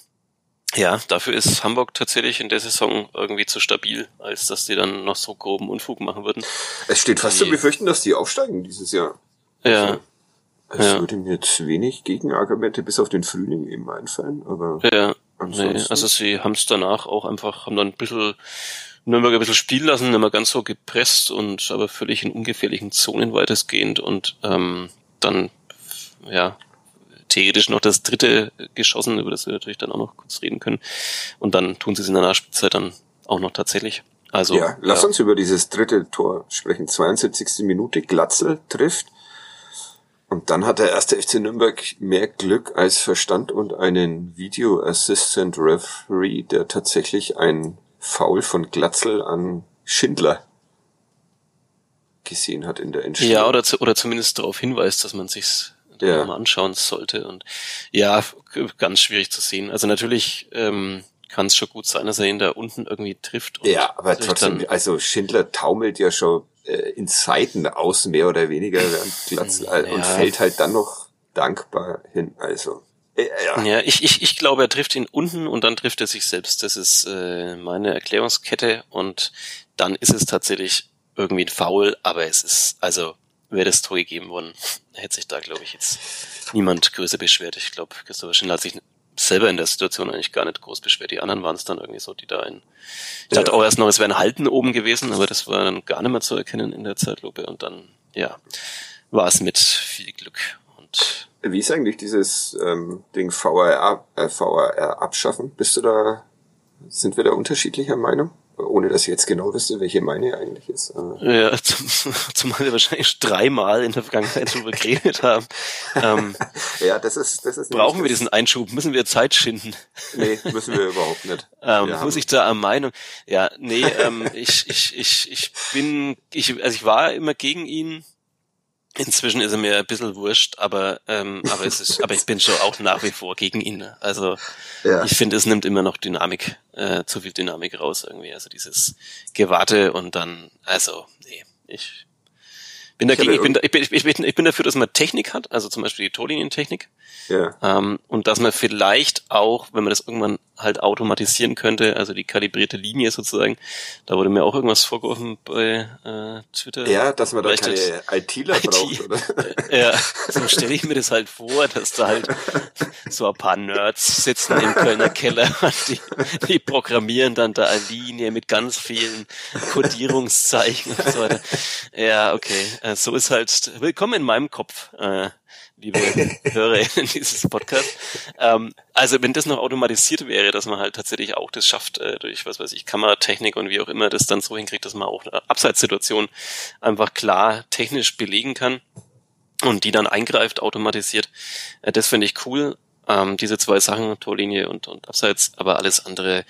ja, dafür ist Hamburg tatsächlich in der Saison irgendwie zu stabil, als dass die dann noch so groben Unfug machen würden. Es steht fast die, zu befürchten, dass die aufsteigen dieses Jahr. Ja. Also, es ja. würde mir jetzt wenig Gegenargumente bis auf den Frühling eben einfallen, aber. Ja. Nee, also sie haben es danach auch einfach, haben dann ein bisschen Nürnberg ein bisschen spielen lassen, mehr ganz so gepresst und aber völlig in ungefährlichen Zonen weitestgehend und ähm, dann ja theoretisch noch das dritte geschossen, über das wir natürlich dann auch noch kurz reden können. Und dann tun sie es in der Nachspielzeit dann auch noch tatsächlich. Also, ja, lass ja. uns über dieses dritte Tor sprechen. 72. Minute, Glatzel trifft. Und dann hat der erste FC Nürnberg mehr Glück als Verstand und einen Video Assistant Referee, der tatsächlich ein Foul von Glatzel an Schindler gesehen hat in der Entscheidung. Ja, oder, zu, oder zumindest darauf hinweist, dass man sich's ja. mal anschauen sollte. Und ja, ganz schwierig zu sehen. Also natürlich ähm, kann es schon gut sein, dass er ihn da unten irgendwie trifft. ja, aber trotzdem, also Schindler taumelt ja schon äh, in Seiten aus, mehr oder weniger, während Platz, äh, ja. und fällt halt dann noch dankbar hin. Also. Äh, ja. ja, ich, ich, ich glaube, er trifft ihn unten und dann trifft er sich selbst. Das ist äh, meine Erklärungskette und dann ist es tatsächlich irgendwie ein Foul, aber es ist, also wäre das Tor gegeben worden, hätte sich da, glaube ich, jetzt niemand größer beschwert. Ich glaube, Christopher Schindler hat sich selber in der Situation eigentlich gar nicht groß beschwert. Die anderen waren es dann irgendwie so, die da in. Ich dachte auch erst noch, es wäre ein Halten oben gewesen, aber das war dann gar nicht mehr zu erkennen in der Zeitlupe. Und dann, ja, war es mit viel Glück. Und Wie ist eigentlich dieses ähm, Ding VAR, äh, VAR abschaffen? Bist du da, sind wir da unterschiedlicher Meinung? Ohne dass ich jetzt genau wüsste, welche meine eigentlich ist. Äh, ja, zum, zumal wir wahrscheinlich dreimal in der Vergangenheit darüber geredet haben. Ähm, ja, das ist, das ist. brauchen wir diesen Einschub? Müssen wir Zeit schinden? Nee, müssen wir überhaupt nicht. Ähm, Wir muss ich da am Meinung? Ja, nee, ähm, ich, ich, ich, ich bin, ich, also ich war immer gegen ihn. Inzwischen ist er mir ein bisschen wurscht, aber, ähm, aber es ist, aber ich bin schon auch nach wie vor gegen ihn. Also Ja. ich finde, es nimmt immer noch Dynamik, äh, zu viel Dynamik raus irgendwie. Also dieses Gewarte und dann, also, nee, ich bin Ich dagegen, ich bin, ich bin, ich bin, ich bin dafür, dass man Technik hat, also zum Beispiel die Torlinientechnik. Ja. Ähm, und dass man vielleicht auch, wenn man das irgendwann halt automatisieren könnte, also die kalibrierte Linie sozusagen, da wurde mir auch irgendwas vorgeworfen bei äh, Twitter. Ja, dass man da keine ITler IT. braucht, oder? Ja, so stelle ich mir das halt vor, dass da halt so ein paar Nerds sitzen im Kölner Keller und die, die programmieren dann da eine Linie mit ganz vielen Codierungszeichen und so weiter. Ja, okay. Äh, So ist halt willkommen in meinem Kopf, äh, liebe HörerInnen dieses Podcast. Ähm, also wenn das noch automatisiert wäre, dass man halt tatsächlich auch das schafft, äh, durch was weiß ich, Kameratechnik und wie auch immer, das dann so hinkriegt, dass man auch eine Abseitssituation einfach klar technisch belegen kann und die dann eingreift, automatisiert. Äh, Das finde ich cool. Ähm, diese zwei Sachen, Torlinie und, und Abseits, aber alles andere,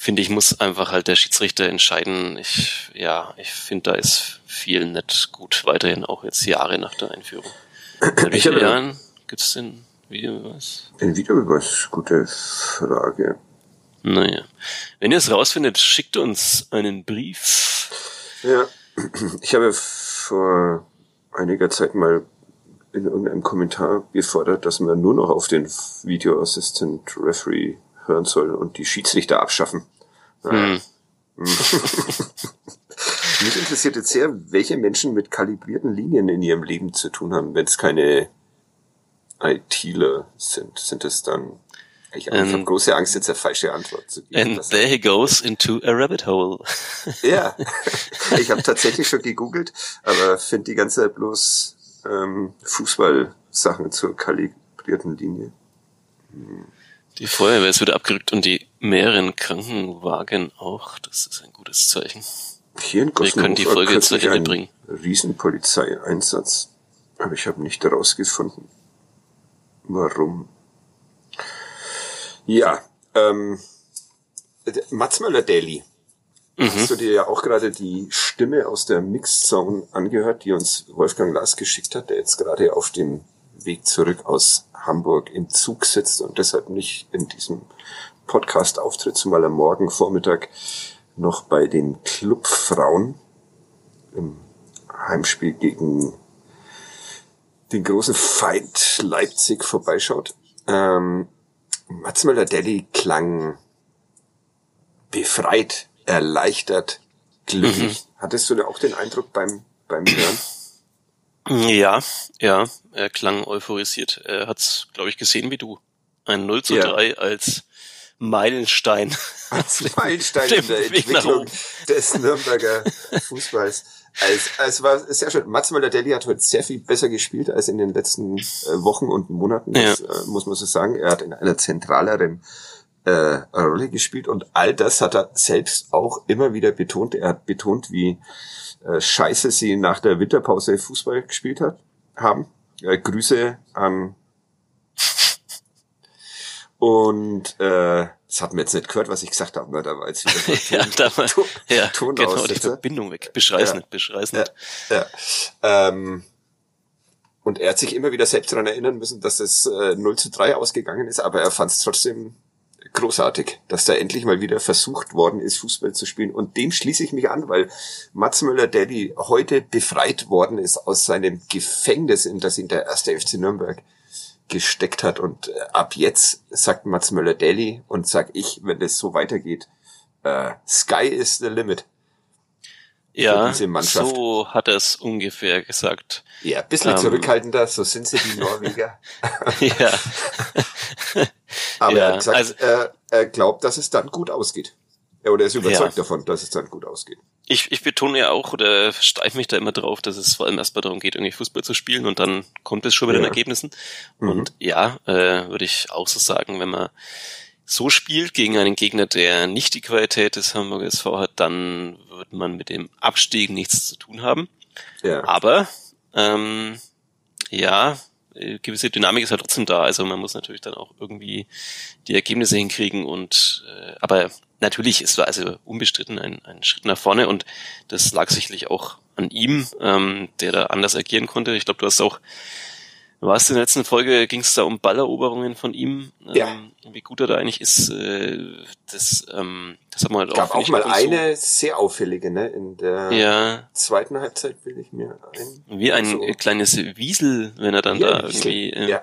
finde ich, muss einfach halt der Schiedsrichter entscheiden. Ich, ja, ich finde, da ist viel nicht gut weiterhin, auch jetzt Jahre nach der Einführung. In wie Ich habe- vielen Jahren gibt's den Videobeweis? Den Videobeweis, gute Frage. Naja. Wenn ihr es rausfindet, schickt uns einen Brief. Ja, ich habe vor einiger Zeit mal in irgendeinem Kommentar gefordert, dass man nur noch auf den Video Assistant Referee hören soll und die Schiedsrichter abschaffen. Hm. Mich interessiert jetzt sehr, welche Menschen mit kalibrierten Linien in ihrem Leben zu tun haben, wenn es keine ITler sind. Sind es dann ich, ich Ähm, habe große Angst, jetzt eine falsche Antwort zu geben. And there he goes into a rabbit hole. Ja, ich habe tatsächlich schon gegoogelt, aber finde die ganze Zeit bloß ähm, Fußballsachen zur kalibrierten Linie. Die Feuerwehr ist wieder abgerückt und die mehreren Krankenwagen auch. Das ist ein gutes Zeichen. Hier in Wir können die Folge zu kürzlich Ende bringen. Riesenpolizeieinsatz, aber ich habe nicht herausgefunden, warum. Ja, ähm, Mats Möller-Daly. Hast du dir ja auch gerade die Stimme aus der Mixed Zone angehört, die uns Wolfgang Lars geschickt hat, der jetzt gerade auf dem Weg zurück aus Hamburg im Zug sitzt und deshalb nicht in diesem Podcast auftritt, zumal er morgen Vormittag noch bei den Clubfrauen im Heimspiel gegen den großen Feind Leipzig vorbeischaut. Ähm, Mats Möller-Deli klang befreit, erleichtert, glücklich. Hattest du da auch den Eindruck beim, beim Hören? Ja, ja, er klang euphorisiert. Er hat's, glaube ich, gesehen wie du. Ein 0 zu Ja. 3 als Meilenstein. Als Meilenstein in der Weg Entwicklung des Nürnberger Fußballs. Also, es war sehr schön. Mats Möller-Deli hat heute sehr viel besser gespielt als in den letzten äh, Wochen und Monaten. Das äh, muss man so sagen. Er hat in einer zentraleren äh, Rolle gespielt und all das hat er selbst auch immer wieder betont. Er hat betont, wie äh, scheiße sie nach der Winterpause Fußball gespielt hat, haben. Äh, Grüße an und äh, das hat man jetzt nicht gehört, was ich gesagt habe, ne? da war jetzt wieder so ja, Ton- da war, Ton- ja genau, die Tonaussetzer. Verbindung weg. Beschrei's Ja. nicht, Ja, ja. Ähm, und er hat sich immer wieder selbst daran erinnern müssen, dass es äh, 0 zu 3 ausgegangen ist, aber er fand es trotzdem großartig, dass da endlich mal wieder versucht worden ist, Fußball zu spielen. Und dem schließe ich mich an, weil Mats Müller-Deli heute befreit worden ist aus seinem Gefängnis, in das ihn der erste FC Nürnberg gesteckt hat. Und äh, ab jetzt sagt Mats Müller-Deli und sag ich, wenn das so weitergeht, äh, Sky is the limit. Ja, diese Mannschaft. so hat er es ungefähr gesagt. Ja, ein bisschen Ähm. zurückhaltender, so sind sie die Norweger. ja. Aber Ja, er hat gesagt, also- er, er glaubt, dass es dann gut ausgeht. Oder er ist überzeugt ja. davon, dass es dann gut ausgeht. Ich, ich betone ja auch oder steif mich da immer drauf, dass es vor allem erstmal darum geht, irgendwie Fußball zu spielen und dann kommt es schon mit ja. den Ergebnissen. Mhm. Und ja, äh, würde ich auch so sagen, wenn man so spielt gegen einen Gegner, der nicht die Qualität des Hamburger SV hat, dann wird man mit dem Abstieg nichts zu tun haben. Ja. Aber ähm, ja, gewisse Dynamik ist halt trotzdem da. Also man muss natürlich dann auch irgendwie die Ergebnisse hinkriegen und äh, aber natürlich, es war also unbestritten ein, ein Schritt nach vorne und das lag sicherlich auch an ihm, ähm, der da anders agieren konnte. Ich glaube, du hast auch warst in der letzten Folge, ging es da um Balleroberungen von ihm, ja. ähm, wie gut er da eigentlich ist. Äh, das, ähm, das hat man halt gab auch, auch mal eine so. sehr auffällige, ne? In der ja. zweiten Halbzeit will ich mir ein. Wie ein so. kleines Wiesel, wenn er dann wie da irgendwie äh, ja.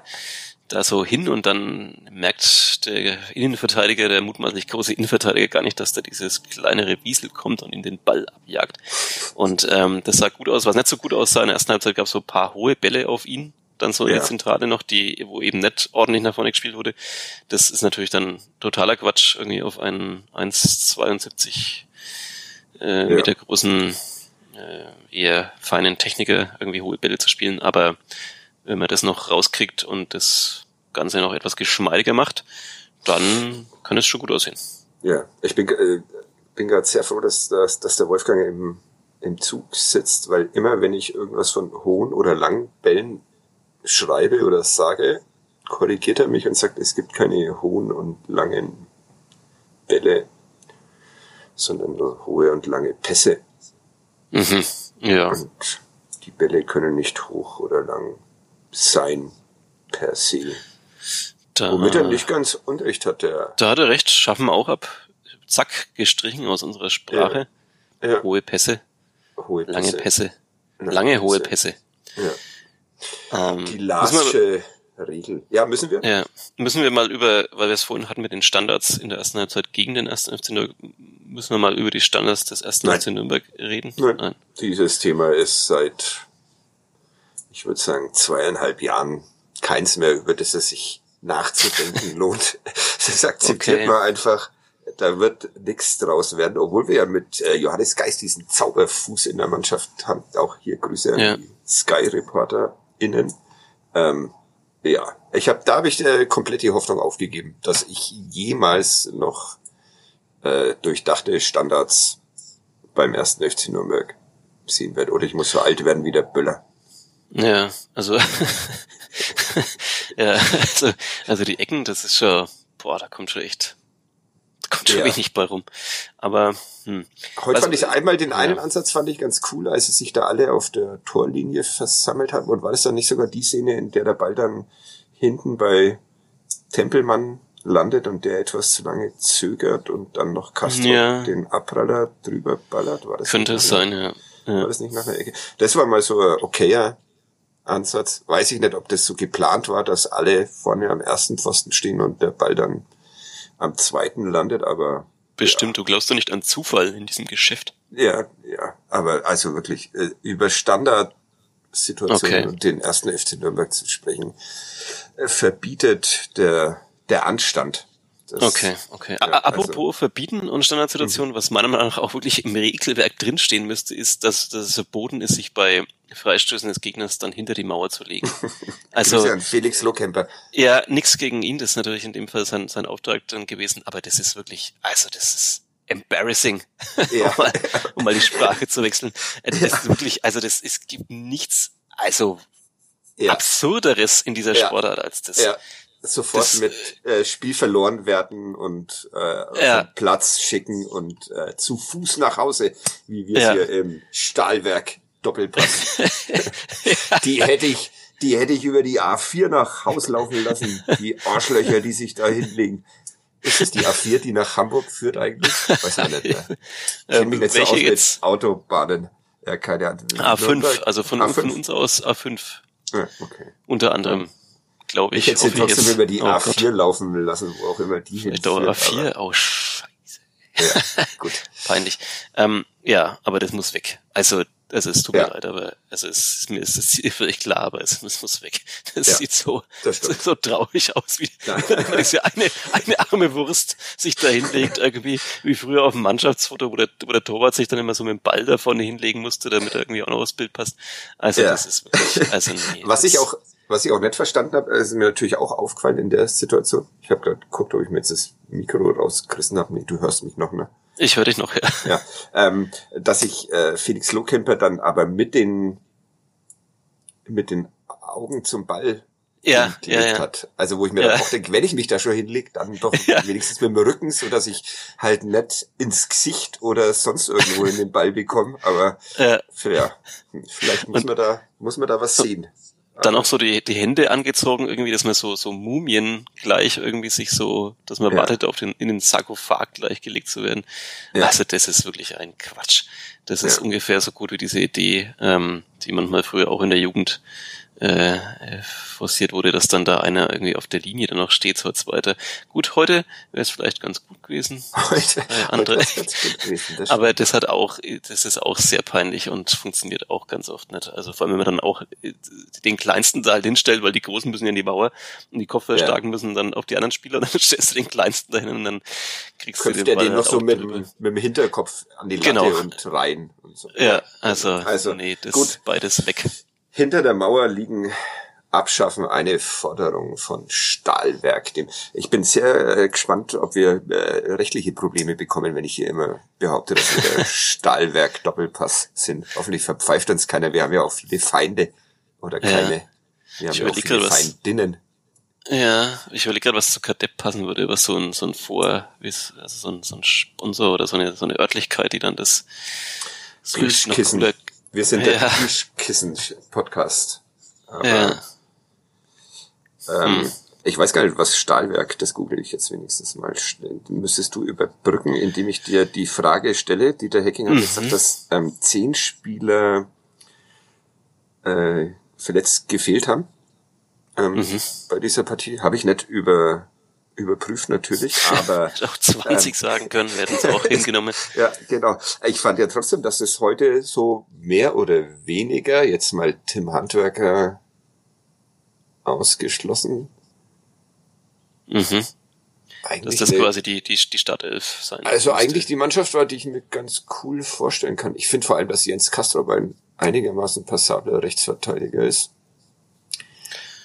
da so hin und dann merkt der Innenverteidiger, der mutmaßlich große Innenverteidiger gar nicht, dass da dieses kleinere Wiesel kommt und ihm den Ball abjagt. Und ähm, das sah gut aus. Was nicht so gut aussah, in der ersten Halbzeit gab es so ein paar hohe Bälle auf ihn dann so ja. in der Zentrale noch, die, wo eben nicht ordentlich nach vorne gespielt wurde. Das ist natürlich dann totaler Quatsch, irgendwie auf einen 1,72 äh, ja. Meter großen, äh, eher feinen Techniker irgendwie hohe Bälle zu spielen. Aber wenn man das noch rauskriegt und das Ganze noch etwas geschmeidiger macht, dann kann es schon gut aussehen. Ja, ich bin, äh, bin gerade sehr froh, dass, dass, dass der Wolfgang im, im Zug sitzt, weil immer wenn ich irgendwas von hohen oder langen Bällen schreibe oder sage, korrigiert er mich und sagt, es gibt keine hohen und langen Bälle, sondern nur hohe und lange Pässe. Mhm. Ja. Und die Bälle können nicht hoch oder lang sein per se. Da, Womit er nicht ganz Unrecht hat, der. Da hat er recht, schaffen auch ab. Zack, gestrichen aus unserer Sprache. Ja. Ja. Hohe Pässe. Hohe Pässe. Lange Pässe. Lange, hohe Pässe. Ja. Ähm, die Larsche Regel. Ja, müssen wir? Ja, müssen wir mal über, weil wir es vorhin hatten mit den Standards in der ersten Halbzeit gegen den ersten FC Nürnberg, müssen wir mal über die Standards des ersten Nein. FC Nürnberg reden? Nein. Nein. Dieses Thema ist seit, ich würde sagen, zweieinhalb Jahren keins mehr, über das es sich nachzudenken lohnt. Das akzeptiert okay. man einfach. Da wird nichts draus werden, obwohl wir ja mit äh, Johannes Geist diesen Zauberfuß in der Mannschaft haben. Auch hier Grüße an ja. die Sky-Reporter innen. Ähm, ja, ich habe da habe ich äh, komplett die Hoffnung aufgegeben, dass ich jemals noch äh, durchdachte Standards beim ersten FC Nürnberg sehen werde. Oder ich muss so alt werden wie der Böller. Ja, also ja, also, also die Ecken, das ist schon, boah, da kommt schon echt kommt schon ja. wenig bei rum. Aber hm. heute also, fand ich einmal den einen ja. Ansatz fand ich ganz cool, als es sich da alle auf der Torlinie versammelt haben. Und war das dann nicht sogar die Szene, in der der Ball dann hinten bei Tempelmann landet und der etwas zu lange zögert und dann noch Castro ja. den Abpraller drüber ballert? War das Könnte es sein, ja. ja. War das nicht nach der Ecke? Das war mal so ein okayer Ansatz. Weiß ich nicht, ob das so geplant war, dass alle vorne am ersten Pfosten stehen und der Ball dann am zweiten landet, aber. Bestimmt, ja. du glaubst doch nicht an Zufall in diesem Geschäft. Ja, ja, aber also wirklich äh, über Standardsituationen okay. und den ersten FC Nürnberg zu sprechen, äh, verbietet der, der Anstand. Das, okay, okay. Ja, Apropos also, Verbieten und Standardsituationen, mhm. was meiner Meinung nach auch wirklich im Regelwerk drinstehen müsste, ist, dass das verboten ist, sich bei Freistößen des Gegners dann hinter die Mauer zu legen. Also ja Felix Lohkemper. Ja, nix gegen ihn, das ist natürlich in dem Fall sein, sein Auftrag dann gewesen, aber das ist wirklich, also das ist embarrassing, ja. um, mal, um mal die Sprache zu wechseln. Äh, das ja. ist wirklich, also das es gibt nichts, also ja. absurderes in dieser Sportart als das. Ja sofort das, mit äh, Spiel verloren werden und äh. Platz schicken und äh, zu Fuß nach Hause, wie wir ja. hier im Stahlwerk Doppelpass. Die hätte ich, die hätte ich über die A4 nach Haus laufen lassen, die Arschlöcher, die sich da hinlegen. Ist es die A4, die nach Hamburg führt eigentlich? Weiß ich nicht. Mehr. Ich ähm, mich nicht so aus mit Autobahnen. Ja, keine Ahnung. A5, also von, A5? von uns aus A5. Ja, okay. Unter anderem glaube ich. Ich hätte sie trotzdem über die oh A4 Gott. laufen lassen, wo auch immer die hinführt. A4, oh scheiße. Ja, gut. Peinlich. Ähm, ja, aber das muss weg. Also Es tut mir Ja. leid, aber also es ist mir ist Ziel völlig klar, aber es, es muss weg. Das Ja, sieht so, so, so traurig aus, wie Ja. wenn diese eine, eine arme Wurst sich da hinlegt, irgendwie wie früher auf dem Mannschaftsfoto, wo der, wo der Torwart sich dann immer so mit dem Ball da vorne hinlegen musste, damit er irgendwie auch noch aufs Bild passt. Also Ja. das ist wirklich, also nee. Was ich auch, was ich auch nicht verstanden habe, ist mir natürlich auch aufgefallen in der Situation. Ich habe gerade geguckt, ob ich mir jetzt das Mikro rausgerissen habe. Nee, du hörst mich noch, ne? Ich höre dich noch, ja. Ja. Ähm, dass sich äh, Felix Lohkemper dann aber mit den mit den Augen zum Ball Ja, ja, ja. hat. Also wo ich mir Ja. dann auch denke, wenn ich mich da schon hinlege, dann doch Ja. wenigstens mit dem Rücken, so dass ich halt nicht ins Gesicht oder sonst irgendwo in den Ball bekomme. Aber Ja. ja, vielleicht muss Und- man da muss man da was sehen. Dann auch so die, die Hände angezogen, irgendwie, dass man so, so Mumien gleich irgendwie sich so, dass man Ja. wartet, auf den, in den Sarkophag gleich gelegt zu werden. Ja. Also das ist wirklich ein Quatsch. Das ist Ja. ungefähr so gut wie diese Idee, ähm, die manchmal früher auch in der Jugend äh, äh, forciert wurde, dass dann da einer irgendwie auf der Linie dann noch steht, so als weiter. Gut, heute wäre es vielleicht ganz gut gewesen. Heute, Äh, andere. heute gewesen, das Aber das hat auch, das ist auch sehr peinlich und funktioniert auch ganz oft nicht. Also vor allem, wenn man dann auch äh, den kleinsten da halt hinstellt, weil die Großen müssen ja in die Mauer und die Kopfballstarken müssen dann auf die anderen Spieler, dann stellst du den kleinsten dahin und dann kriegst köpft du den Ball den noch halt so mit, mit dem Hinterkopf an die Latte Genau. und rein. Und so. Ja, also, Also, nee, das gut. beides weg. Hinter der Mauer liegen Abschaffen eine Forderung von Stahlwerk. Ich bin sehr äh, gespannt, ob wir äh, rechtliche Probleme bekommen, wenn ich hier immer behaupte, dass wir der Stahlwerk Doppelpass sind. Hoffentlich verpfeift uns keiner. Wir haben ja auch viele Feinde oder Ja. keine. Wir haben Ich ja auch viele was- Feindinnen. Ja, ich überlege gerade, was zu Kadepp passen würde, was so ein, so ein Vor, also so ein, so ein Sponsor oder so eine, so eine Örtlichkeit, die dann das, Plüschkissen. cooler- Wir sind der Ja. Plüschkissen-Podcast. Aber, Ja, Ähm, Hm. Ich weiß gar nicht, was Stahlwerk, das google ich jetzt wenigstens mal. Müsstest du überbrücken, indem ich dir die Frage stelle, die der Hacking hat Mhm. gesagt, dass ähm, zehn Spieler äh, verletzt gefehlt haben. Ähm, Mhm. Bei dieser Partie habe ich nicht über, überprüft natürlich, aber auch 20 Ähm. sagen können, wir hätten es auch hingenommen. ja, genau. Ich fand ja trotzdem, dass es heute so mehr oder weniger, jetzt mal Tim Handwerker ausgeschlossen, Mhm. Dass eigentlich das eine- quasi die, die, die Startelf sein Also müsste. eigentlich die Mannschaft war, die ich mir ganz cool vorstellen kann. Ich finde vor allem, dass Jens Castro ein einigermaßen passabler Rechtsverteidiger ist.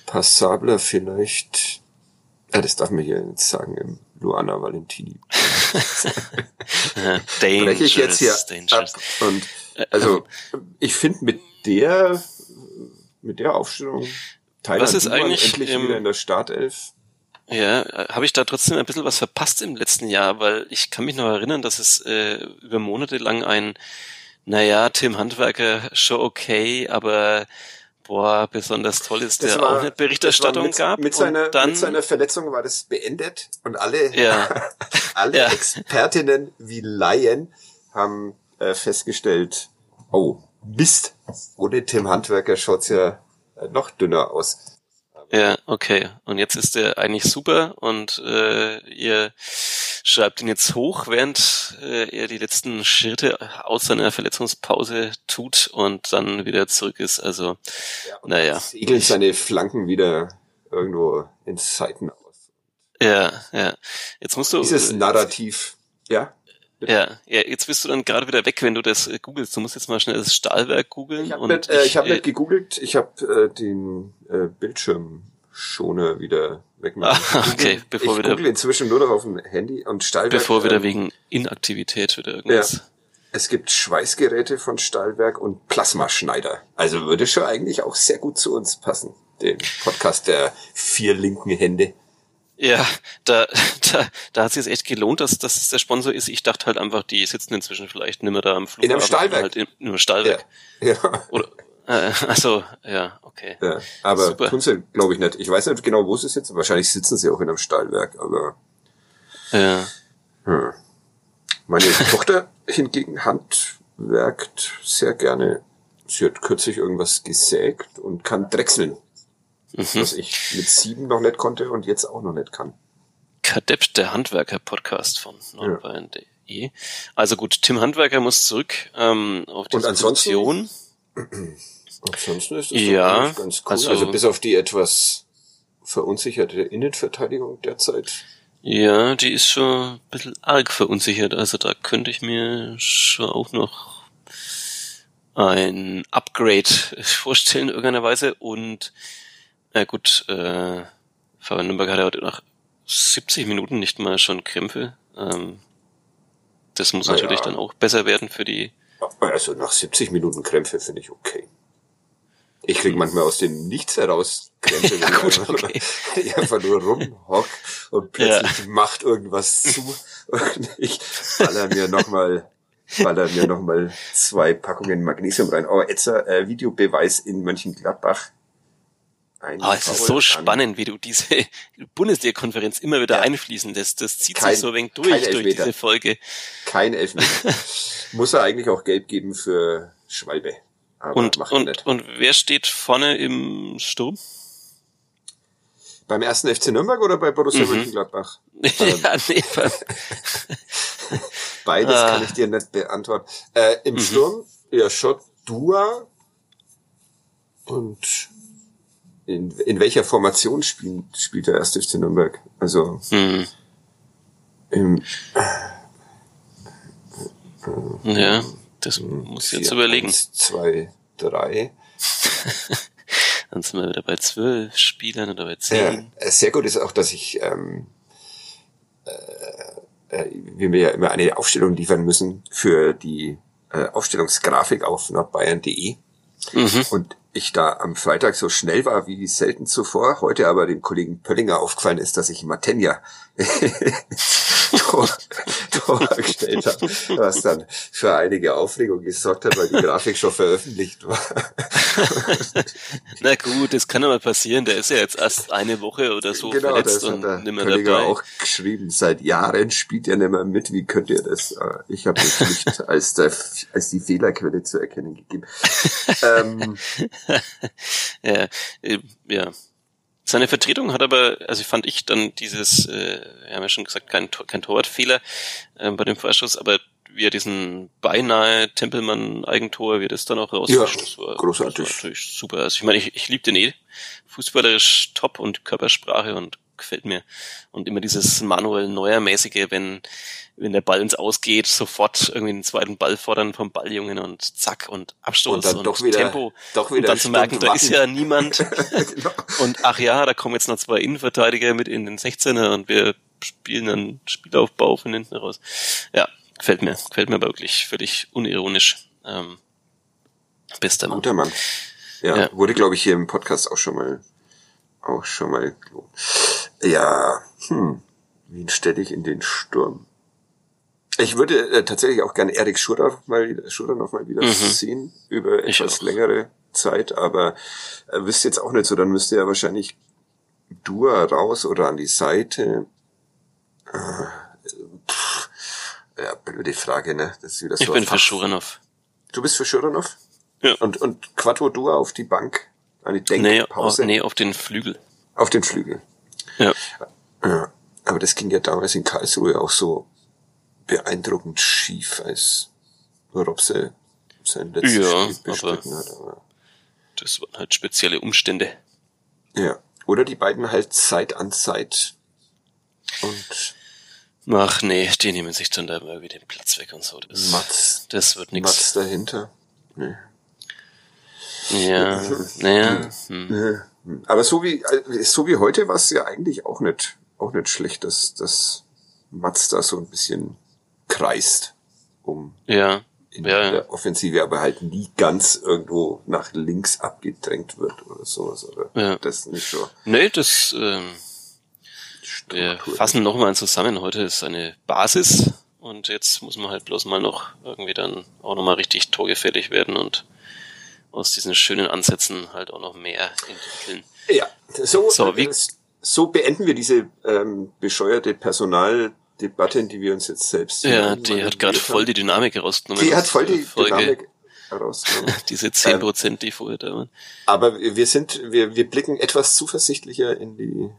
Passabler vielleicht, ja, das darf man hier jetzt sagen, im Luana Valentini. Breche ich jetzt hier dangerous, dangerous. ab. Und also ich finde mit der mit der Aufstellung Tyler Was ist Duman eigentlich, endlich ähm, wieder in der Startelf. Ja, habe ich da trotzdem ein bisschen was verpasst im letzten Jahr, weil ich kann mich noch erinnern, dass es äh, über Monate lang ein, naja, Tim Handwerker schon okay, aber boah, besonders toll ist der auch nicht Berichterstattung das war mit, gab. Mit seiner, dann, mit seiner Verletzung war das beendet und alle, Ja. alle Ja. Expertinnen wie Laien haben äh, festgestellt, oh, Mist, ohne Tim Handwerker schaut's ja äh, noch dünner aus. Ja, okay. Und jetzt ist er eigentlich super und äh, ihr schreibt ihn jetzt hoch, während äh, er die letzten Schritte aus seiner Verletzungspause tut und dann wieder zurück ist. Also, naja. Segeln seine Flanken wieder irgendwo ins Seiten aus. Ja, ja. Jetzt musst du. Dieses Narrativ, ja. Ja, ja, jetzt bist du dann gerade wieder weg, wenn du das äh, googelst. Du musst jetzt mal schnell das Stahlwerk googeln. Ich habe nicht, äh, ich hab äh, nicht gegoogelt, ich habe äh, den äh, Bildschirmschoner wieder wegmachen. Ah, okay, bevor ich wieder- google inzwischen nur noch auf dem Handy und Stahlwerk. bevor wieder ähm, wegen Inaktivität wieder irgendwas. Es gibt Schweißgeräte von Stahlwerk und Plasmaschneider. Also würde schon eigentlich auch sehr gut zu uns passen. Den Podcast der vier linken Hände. Ja, da, da, da hat es sich echt gelohnt, dass, dass es der Sponsor ist. Ich dachte halt einfach, die sitzen inzwischen vielleicht nicht mehr da am Flughafen. einem Stahlwerk. Halt in, in einem Ja, Stahlwerk. ja, Oder, äh, also, ja, okay. ja. Aber Super. tun sie, glaube ich, nicht. Ich weiß nicht genau, wo sie sitzen. Wahrscheinlich sitzen sie auch in einem Stahlwerk, aber Ja. hm. meine Tochter hingegen handwerkt sehr gerne. Sie hat kürzlich irgendwas gesägt und kann drechseln. Mhm. Was ich mit sieben noch nicht konnte und jetzt auch noch nicht kann. Kadepp, der Handwerker-Podcast von nordbayern.de. Ja. Also gut, Tim Handwerker muss zurück ähm, auf die Position. Ansonsten ist es ja, ganz cool. Also, also bis auf die etwas verunsicherte Innenverteidigung derzeit. Ja, die ist schon ein bisschen arg verunsichert. Also da könnte ich mir schon auch noch ein Upgrade vorstellen in irgendeiner Weise. Und na gut, äh, Fabian Nürnberg hat ja heute nach 70 Minuten nicht mal schon Krämpfe. Ähm, das muss Na natürlich ja. dann auch besser werden für die. Also nach 70 Minuten Krämpfe finde ich okay. Ich krieg manchmal aus dem Nichts heraus Krämpfe, ja, gut, okay. ich einfach nur rumhock und plötzlich ja. macht irgendwas zu und ich baller mir nochmal baller mir nochmal zwei Packungen Magnesium rein. Oh, jetzt äh, Videobeweis in Mönchengladbach Ah, es ist so an. spannend, wie du diese Bundesliga-Konferenz immer wieder ja. einfließen lässt. Das zieht kein, sich so ein wenig durch, durch diese Folge. Kein Elfmeter. Muss er eigentlich auch gelb geben für Schwalbe. Aber und, und, und wer steht vorne im Sturm? Beim ersten FC Nürnberg oder bei Borussia mhm. Mönchengladbach? ja, nee. Beides ah. kann ich dir nicht beantworten. Äh, Im mhm. Sturm, ja, schon Dua und in, in welcher Formation spielt, spielt der erste FC Nürnberg? Also hm. im, äh, ja, das muss ich jetzt überlegen. Eins, zwei, drei. Dann sind wir wieder bei zwölf Spielern oder bei zehn. Ja, sehr gut ist auch, dass ich ähm, äh, äh, wir mir ja immer eine Aufstellung liefern müssen für die äh, Aufstellungsgrafik auf nordbayern.de. Mhm. Und ich da am Freitag so schnell war wie selten zuvor, heute aber dem Kollegen Pöllinger aufgefallen ist, dass ich Matenja Tor, Tor gestellt habe, was dann für einige Aufregung gesorgt hat, weil die Grafik schon veröffentlicht war. Na gut, das kann aber passieren. Der ist ja jetzt erst eine Woche oder so genau, verletzt und nicht mehr Pöllinger dabei. auch geschrieben, seit Jahren spielt er nicht mehr mit. Wie könnt ihr das? Äh, ich habe es nicht als, der, als die Fehlerquelle zu erkennen gegeben. ähm, ja, äh, ja. Seine Vertretung hat aber, also fand ich dann dieses, äh, wir haben ja schon gesagt, kein, kein Torwartfehler äh, bei dem Vorschuss, aber wie er diesen beinahe Tempelmann-Eigentor, wie er das dann auch rausfischt, ja, war, großartig. Das war natürlich super. Also ich meine, ich, ich liebe den eh. Fußballerisch top und Körpersprache und gefällt mir. Und immer dieses Manuel Neuer-mäßige, wenn wenn der Ball ins Ausgeht, sofort irgendwie den zweiten Ball fordern vom Balljungen und zack und Abstoß und, dann und doch wieder, Tempo. Doch wieder und dann zu merken, da ist ja niemand. genau. Und ach ja, da kommen jetzt noch zwei Innenverteidiger mit in den 16er und wir spielen dann Spielaufbau von hinten raus. Ja, gefällt mir. Gefällt mir aber wirklich völlig unironisch. Ähm, bester Mann. Guter Mann. Ja, ja. wurde glaube ich hier im Podcast auch schon mal auch schon mal ja, hm, wen stelle ich in den Sturm? Ich würde äh, tatsächlich auch gerne Erik Schurer mal, Schurer noch mal wieder mhm. sehen über etwas längere Zeit, aber äh, wisst jetzt auch nicht so, dann müsste ja wahrscheinlich Dua raus oder an die Seite. Äh, pff, ja, blöde Frage, ne? Das ist wieder so ich bin für Schuranov. Du bist für Schuranov? Ja. Und, und Quattro Dua auf die Bank? Eine Denkpause? Nee, nee, auf den Flügel. Auf den Flügel. Ja. ja. Aber das ging ja damals in Karlsruhe auch so beeindruckend schief, als Robse sein letztes ja, Spiel bestritten hat. Aber das waren halt spezielle Umstände. Ja. Oder die beiden halt Zeit an Zeit. Und Ach nee, die nehmen sich dann da wieder den Platz weg und so. Das, Mats, das wird nichts. Mats dahinter. Nee. Ja, naja. Hm. Aber so wie, so wie heute war es ja eigentlich auch nicht, auch nicht schlecht, dass, dass Mats da so ein bisschen kreist, um ja. in ja, der Offensive, aber halt nie ganz irgendwo nach links abgedrängt wird oder sowas, oder ja. das nicht so. Nee, das, ähm, wir fassen nochmal zusammen. Heute ist eine Basis und jetzt muss man halt bloß mal noch irgendwie dann auch nochmal richtig torgefällig werden und aus diesen schönen Ansätzen halt auch noch mehr entwickeln. Ja, so, so, wie, so beenden wir diese ähm, bescheuerte Personaldebatte, die wir uns jetzt selbst. Ja, die hat gerade voll die Dynamik herausgenommen. Die hat voll die Folge. Dynamik herausgenommen. diese zehn ähm, Prozent, die vorher da waren. Aber wir sind, wir, wir blicken etwas zuversichtlicher in die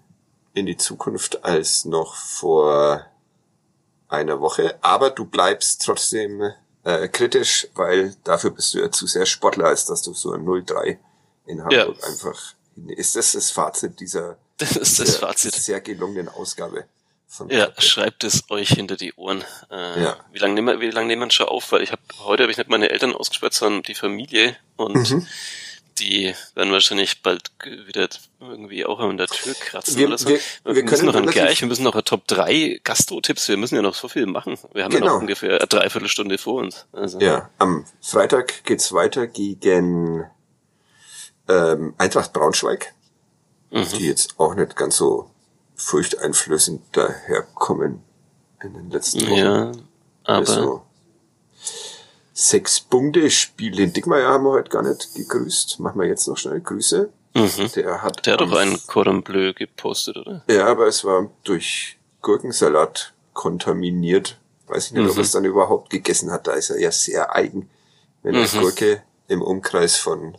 in die Zukunft als noch vor einer Woche, aber du bleibst trotzdem äh, kritisch, weil dafür bist du ja zu sehr Sportler, als dass du so ein 0-3 in Hamburg ja. einfach. Ist das das Fazit dieser, das ist das Fazit. sehr gelungenen Ausgabe? ja, Karte. schreibt es euch hinter die Ohren. Äh, ja. Wie lange nehmen wir, wie lange nehmen wir schon auf? Weil ich habe heute habe ich nicht meine Eltern ausgesperrt, sondern die Familie und mhm die werden wahrscheinlich bald wieder irgendwie auch an der Tür kratzen wir, oder so. Wir, wir, wir müssen noch ein Gleich, wir müssen noch ein Top 3 Gastro-Tipps, wir müssen ja noch so viel machen. Wir haben genau. ja noch genau. ungefähr eine Dreiviertelstunde vor uns. Also. Ja, am Freitag geht's weiter gegen ähm, Eintracht Braunschweig, mhm. die jetzt auch nicht ganz so furchteinflößend daherkommen in den letzten Wochen. Ja, aber also, Sechs Punkte Spiel. Den Dickmeier haben wir heute gar nicht gegrüßt. Machen wir jetzt noch schnell Grüße. Mhm. Der hat, Der hat doch einen Cordon Bleu gepostet, oder? Ja, aber es war durch Gurkensalat kontaminiert. Weiß ich nicht, mhm. ob er es dann überhaupt gegessen hat. Da ist er ja sehr eigen. Wenn eine mhm. Gurke im Umkreis von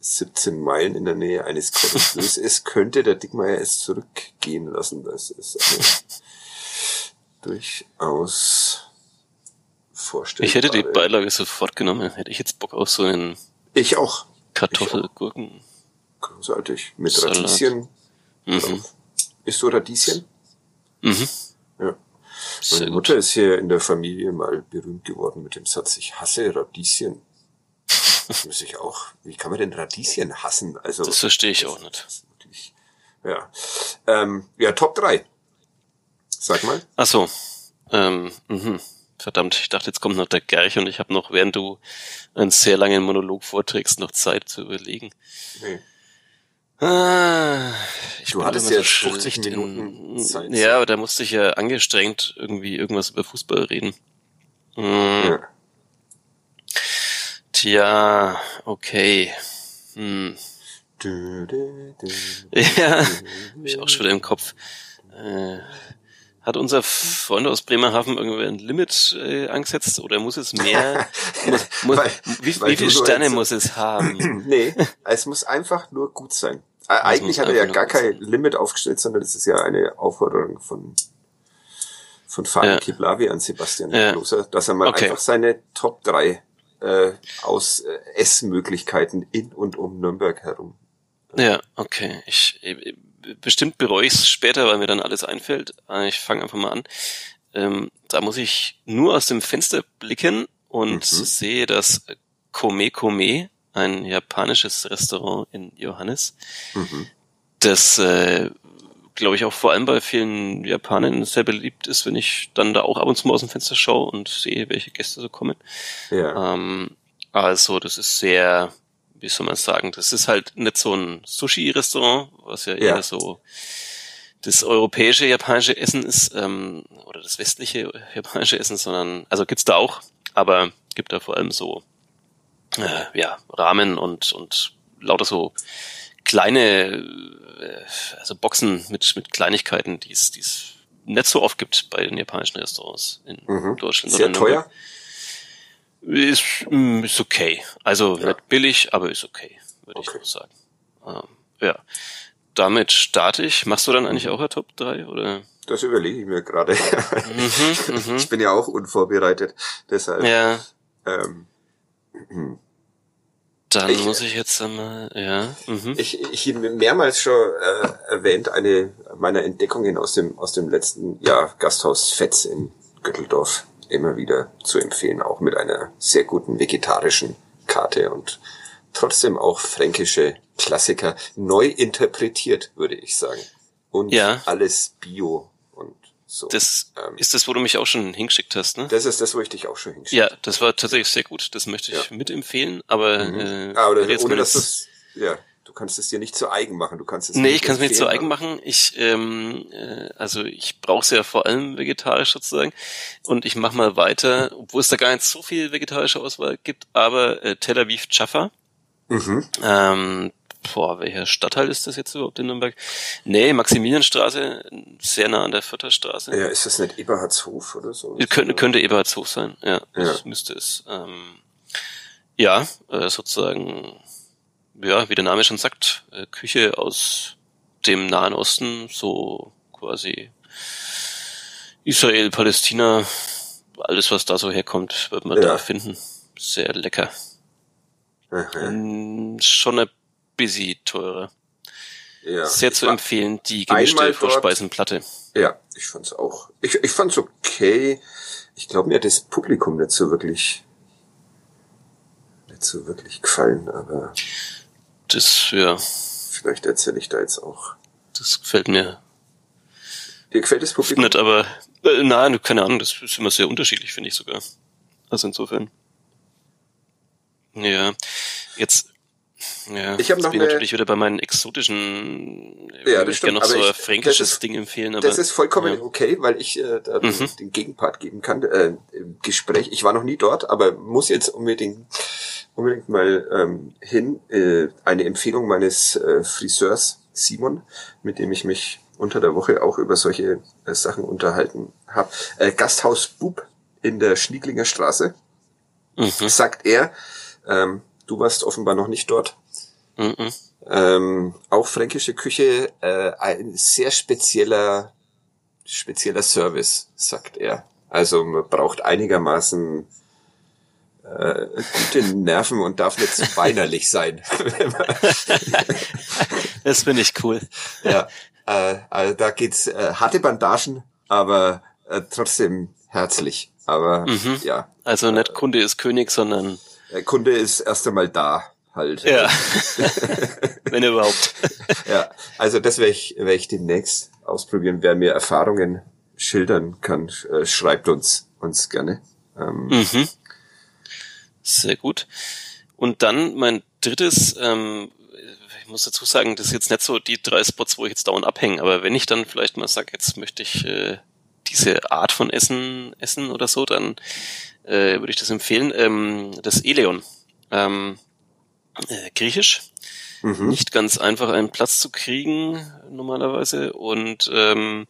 17 Meilen in der Nähe eines Cordon Bleus ist, könnte der Dickmeier es zurückgehen lassen. Das ist durchaus vorstellen. Ich hätte die Beilage sofort genommen. Hätte ich jetzt Bock auf so einen ich auch. Kartoffelgurken. Großartig. Mit Salat. Radieschen. Mhm. Isst du Radieschen? Mhm. Ja. Sehr Meine Mutter gut. ist hier in der Familie mal berühmt geworden mit dem Satz, ich hasse Radieschen. Das muss ich auch. Wie kann man denn Radieschen hassen? Also. Das verstehe ich auch nicht. Ja. Ähm, ja, Top 3. Sag mal. Ach so. Ähm, mhm. Verdammt, ich dachte, jetzt kommt noch der Gerch und ich habe noch, während du einen sehr langen Monolog vorträgst, noch Zeit zu überlegen. Nee. Ah, ich du hattest ja so 50 Minuten Zeit. Ja, aber da musste ich ja angestrengt irgendwie irgendwas über Fußball reden. Hm. Ja. Tja, okay. Hm. Du, du, du, ja, hab ich auch schon wieder im Kopf. Äh, hat unser Freund aus Bremerhaven irgendwie ein Limit äh, angesetzt oder muss es mehr? muss, muss, weil, wie, weil wie viele Sterne muss es haben? nee, es muss einfach nur gut sein. Äh, eigentlich hat er ja gar kein sein. Limit aufgestellt, sondern das ist ja eine Aufforderung von von Fabian ja. Kiblavi an Sebastian ja. Kloser, dass er mal okay. einfach seine Top 3 äh, aus äh, Essmöglichkeiten in und um Nürnberg herum. Ja, okay. Ich, ich bestimmt bereue ich es später, weil mir dann alles einfällt. Ich fange einfach mal an. Ähm, da muss ich nur aus dem Fenster blicken und mhm. sehe das Kome Kome, ein japanisches Restaurant in Johannes, mhm. das, äh, glaube ich, auch vor allem bei vielen Japanern sehr beliebt ist, wenn ich dann da auch ab und zu mal aus dem Fenster schaue und sehe, welche Gäste so kommen. Ja. Ähm, also das ist sehr wie soll man sagen, das ist halt nicht so ein Sushi-Restaurant, was ja, ja, eher so das europäische japanische Essen ist, ähm, oder das westliche japanische Essen, sondern, also gibt's da auch, aber gibt da vor allem so, äh, ja, Ramen und, und lauter so kleine, äh, also Boxen mit, mit Kleinigkeiten, die es, die es nicht so oft gibt bei den japanischen Restaurants in mhm. Deutschland. Sehr teuer? Ist, mm, ist okay. Also ja. nicht billig, aber ist okay, würde okay. ich auch sagen. Ähm, ja. Damit starte ich. Machst du dann eigentlich mhm. auch eine Top 3 oder? Das überlege ich mir gerade. mhm, mhm, ich bin ja auch unvorbereitet, deshalb. Ja. Ähm, hm. Dann ich, muss ich jetzt einmal, ja. Mhm. Ich, ich mehrmals schon äh, erwähnt eine meiner Entdeckungen aus dem aus dem letzten Jahr Gasthaus Fetz in Götteldorf immer wieder zu empfehlen, auch mit einer sehr guten vegetarischen Karte und trotzdem auch fränkische Klassiker neu interpretiert, würde ich sagen. Und ja. alles Bio und so. Das ähm, ist das, wo du mich auch schon hingeschickt hast, ne? Das ist das, wo ich dich auch schon hingeschickt habe. Ja, das war tatsächlich sehr gut. Das möchte ich ja. mitempfehlen, aber, mhm. äh, aber das, ohne dass das, ja du kannst es dir nicht zu eigen machen. Du kannst es nee, ich kann es mir nicht zu eigen machen. Ich, ähm, äh, also ich brauche es ja vor allem vegetarisch sozusagen. Und ich mache mal weiter, obwohl es da gar nicht so viel vegetarische Auswahl gibt, aber äh, Tel Aviv Jaffa. Mhm. Ähm, boah, welcher Stadtteil ist das jetzt überhaupt in Nürnberg? Nee, Maximilianstraße, sehr nah an der Vierterstraße. Ja, ist das nicht Eberhardshof oder so? Könnte, könnte Eberhardshof sein, ja, das ja. müsste es. Ähm, ja, äh, sozusagen ja, wie der Name schon sagt, äh, Küche aus dem Nahen Osten, so quasi Israel, Palästina, alles was da so herkommt, wird man ja. da finden. Sehr lecker. Mhm. Schon ein bisschen teurer. Ja, Sehr zu empfehlen, die gemischte Vorspeisenplatte. Ja, ich fand's auch. Ich, ich fand's okay. Ich glaube, mir hat das Publikum nicht so wirklich nicht so wirklich gefallen, aber das ja. Vielleicht erzähle ich da jetzt auch. Das gefällt mir. Dir gefällt das Publikum? Nicht, aber äh, nein, keine Ahnung, das ist immer sehr unterschiedlich, finde ich sogar. Also insofern. Ja, jetzt ja, ich habe noch bin eine... natürlich wieder bei meinen exotischen. Ja, das stimmt. gerne noch so ein fränkisches ist, Ding empfehlen. Aber, das ist vollkommen ja. okay, weil ich äh, da mhm. den Gegenpart geben kann. Äh, Im Gespräch. Ich war noch nie dort, aber muss jetzt unbedingt unbedingt mal ähm, hin. Äh, eine Empfehlung meines äh, Friseurs Simon, mit dem ich mich unter der Woche auch über solche äh, Sachen unterhalten habe. Äh, Gasthaus Bub in der Schnieglinger Straße. Mhm. Sagt er. Ähm, Du warst offenbar noch nicht dort. Mhm. Ähm, auch fränkische Küche, äh, ein sehr spezieller, spezieller Service, sagt er. Also man braucht einigermaßen äh, gute Nerven und darf nicht zu weinerlich sein. das finde ich cool. Ja, äh, also da geht's äh, harte Bandagen, aber äh, trotzdem herzlich. Aber mhm. ja. Also nicht Kunde ist König, sondern der Kunde ist erst einmal da halt. Ja. Wenn überhaupt. ja, also das werde ich, werde ich demnächst ausprobieren. Wer mir Erfahrungen schildern kann, äh, schreibt uns, uns gerne. Ähm, mhm. Sehr gut. Und dann mein drittes, ähm, ich muss dazu sagen, das ist jetzt nicht so die drei Spots, wo ich jetzt dauernd abhänge, aber wenn ich dann vielleicht mal sage, jetzt möchte ich äh, diese Art von Essen essen oder so, dann äh, würde ich das empfehlen. Ähm, das Eleon. Ähm, äh, griechisch. Mhm. Nicht ganz einfach einen Platz zu kriegen normalerweise. Und ähm,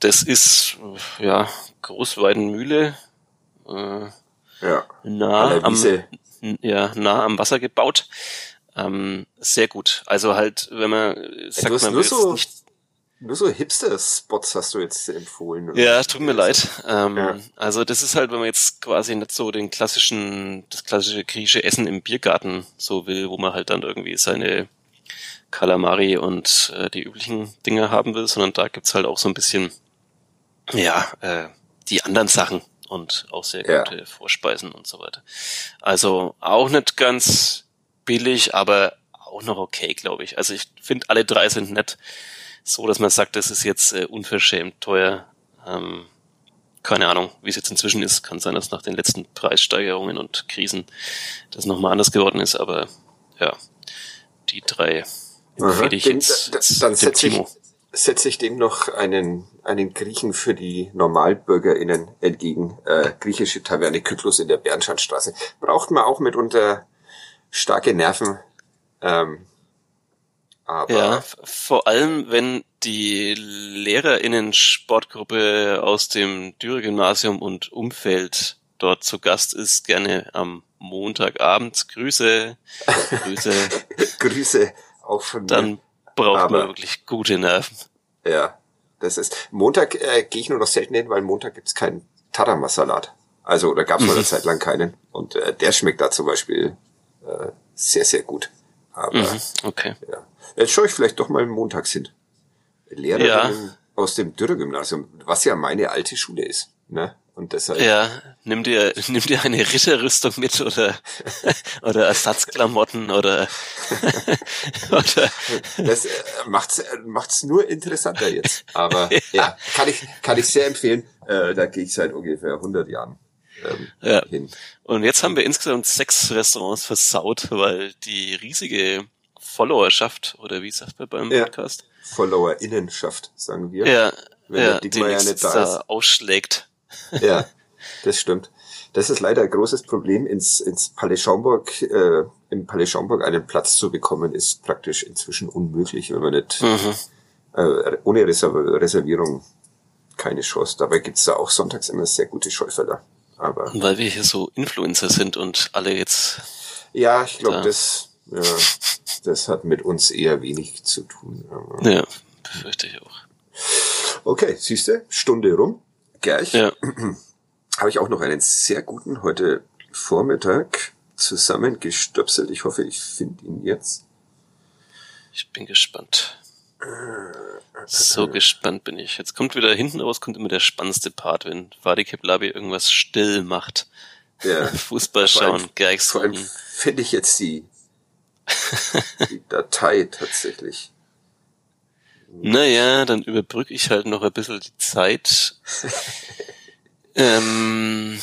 das ist ja Großweidenmühle. Äh, ja. Nah am, ja, nah am Wasser gebaut. Ähm, sehr gut. Also halt, wenn man sagt, ja, man will so, nicht nur so Hipster-Spots hast du jetzt empfohlen. Oder? Ja, tut mir leid. Ähm, ja. Also das ist halt, wenn man jetzt quasi nicht so den klassischen, das klassische griechische Essen im Biergarten so will, wo man halt dann irgendwie seine Kalamari und äh, die üblichen Dinge haben will, sondern da gibt's halt auch so ein bisschen, ja, äh, die anderen Sachen und auch sehr gute ja. Vorspeisen und so weiter. Also auch nicht ganz billig, aber auch noch okay, glaube ich. Also ich finde, alle drei sind nett so, dass man sagt, das ist jetzt äh, unverschämt teuer. Ähm, keine Ahnung, wie es jetzt inzwischen ist. Kann sein, dass nach den letzten Preissteigerungen und Krisen das nochmal anders geworden ist, aber ja, die drei empfehle ich den, jetzt, jetzt dann setze ich, setze ich dem noch einen, einen Griechen für die NormalbürgerInnen entgegen. Äh, griechische Taverne Kyklos in der Bernschanstraße. Braucht man auch mitunter starke Nerven. Ähm, aber ja, vor allem, wenn die LehrerInnen-Sportgruppe aus dem Dürer-Gymnasium und Umfeld dort zu Gast ist, gerne am Montagabend. Grüße, Grüße. Grüße auch von mir. Braucht Aber, man wirklich gute Nerven. Ja, das ist. Montag äh, gehe ich nur noch selten hin, weil Montag gibt's keinen Tarama-Salat. Also, da gab's mal eine Zeit lang keinen. Und äh, der schmeckt da zum Beispiel äh, sehr, sehr gut. Aber, mhm, okay. Ja. Jetzt schaue ich vielleicht doch mal montags hin. Lehrerin ja. aus dem Dürre-Gymnasium, was ja meine alte Schule ist. Ne? Und deshalb. Ja, nimm dir, nimm dir eine Ritterrüstung mit oder, oder Ersatzklamotten oder, oder. Das äh, macht's, macht's nur interessanter jetzt. Aber ja, ja kann ich, kann ich sehr empfehlen. Äh, da gehe ich seit ungefähr 100 Jahren. Ähm, ja. Hin. Und jetzt haben wir insgesamt sechs Restaurants versaut, weil die riesige Followerschaft, oder wie sagt man beim ja. Podcast? Followerinnenschaft, sagen wir. Ja, wenn ja, der Dickmeier nicht da, da ist. ausschlägt. Ja, das stimmt. Das ist leider ein großes Problem. Ins, ins Palais Schaumburg, äh, im Palais Schaumburg einen Platz zu bekommen, ist praktisch inzwischen unmöglich, wenn man nicht mhm. äh, ohne Reservierung keine Chance. Dabei gibt's da auch sonntags immer sehr gute Schäuferler. Aber weil wir hier so Influencer sind und alle jetzt. Ja, ich glaube, das Ja, das hat mit uns eher wenig zu tun. Aber ja, befürchte ich auch. Okay, siehste, Stunde rum. Gerch, Ja. habe ich auch noch einen sehr guten heute Vormittag zusammengestöpselt. Ich hoffe, ich finde ihn jetzt. Ich bin gespannt. So gespannt bin ich. Jetzt kommt wieder hinten raus, kommt immer der spannendste Part, wenn Fadi Keblabi irgendwas still macht. Der, Fußball vor allem- schauen, vor allem finde ich jetzt die, die Datei tatsächlich. Naja, dann überbrücke ich halt noch ein bisschen die Zeit. ähm,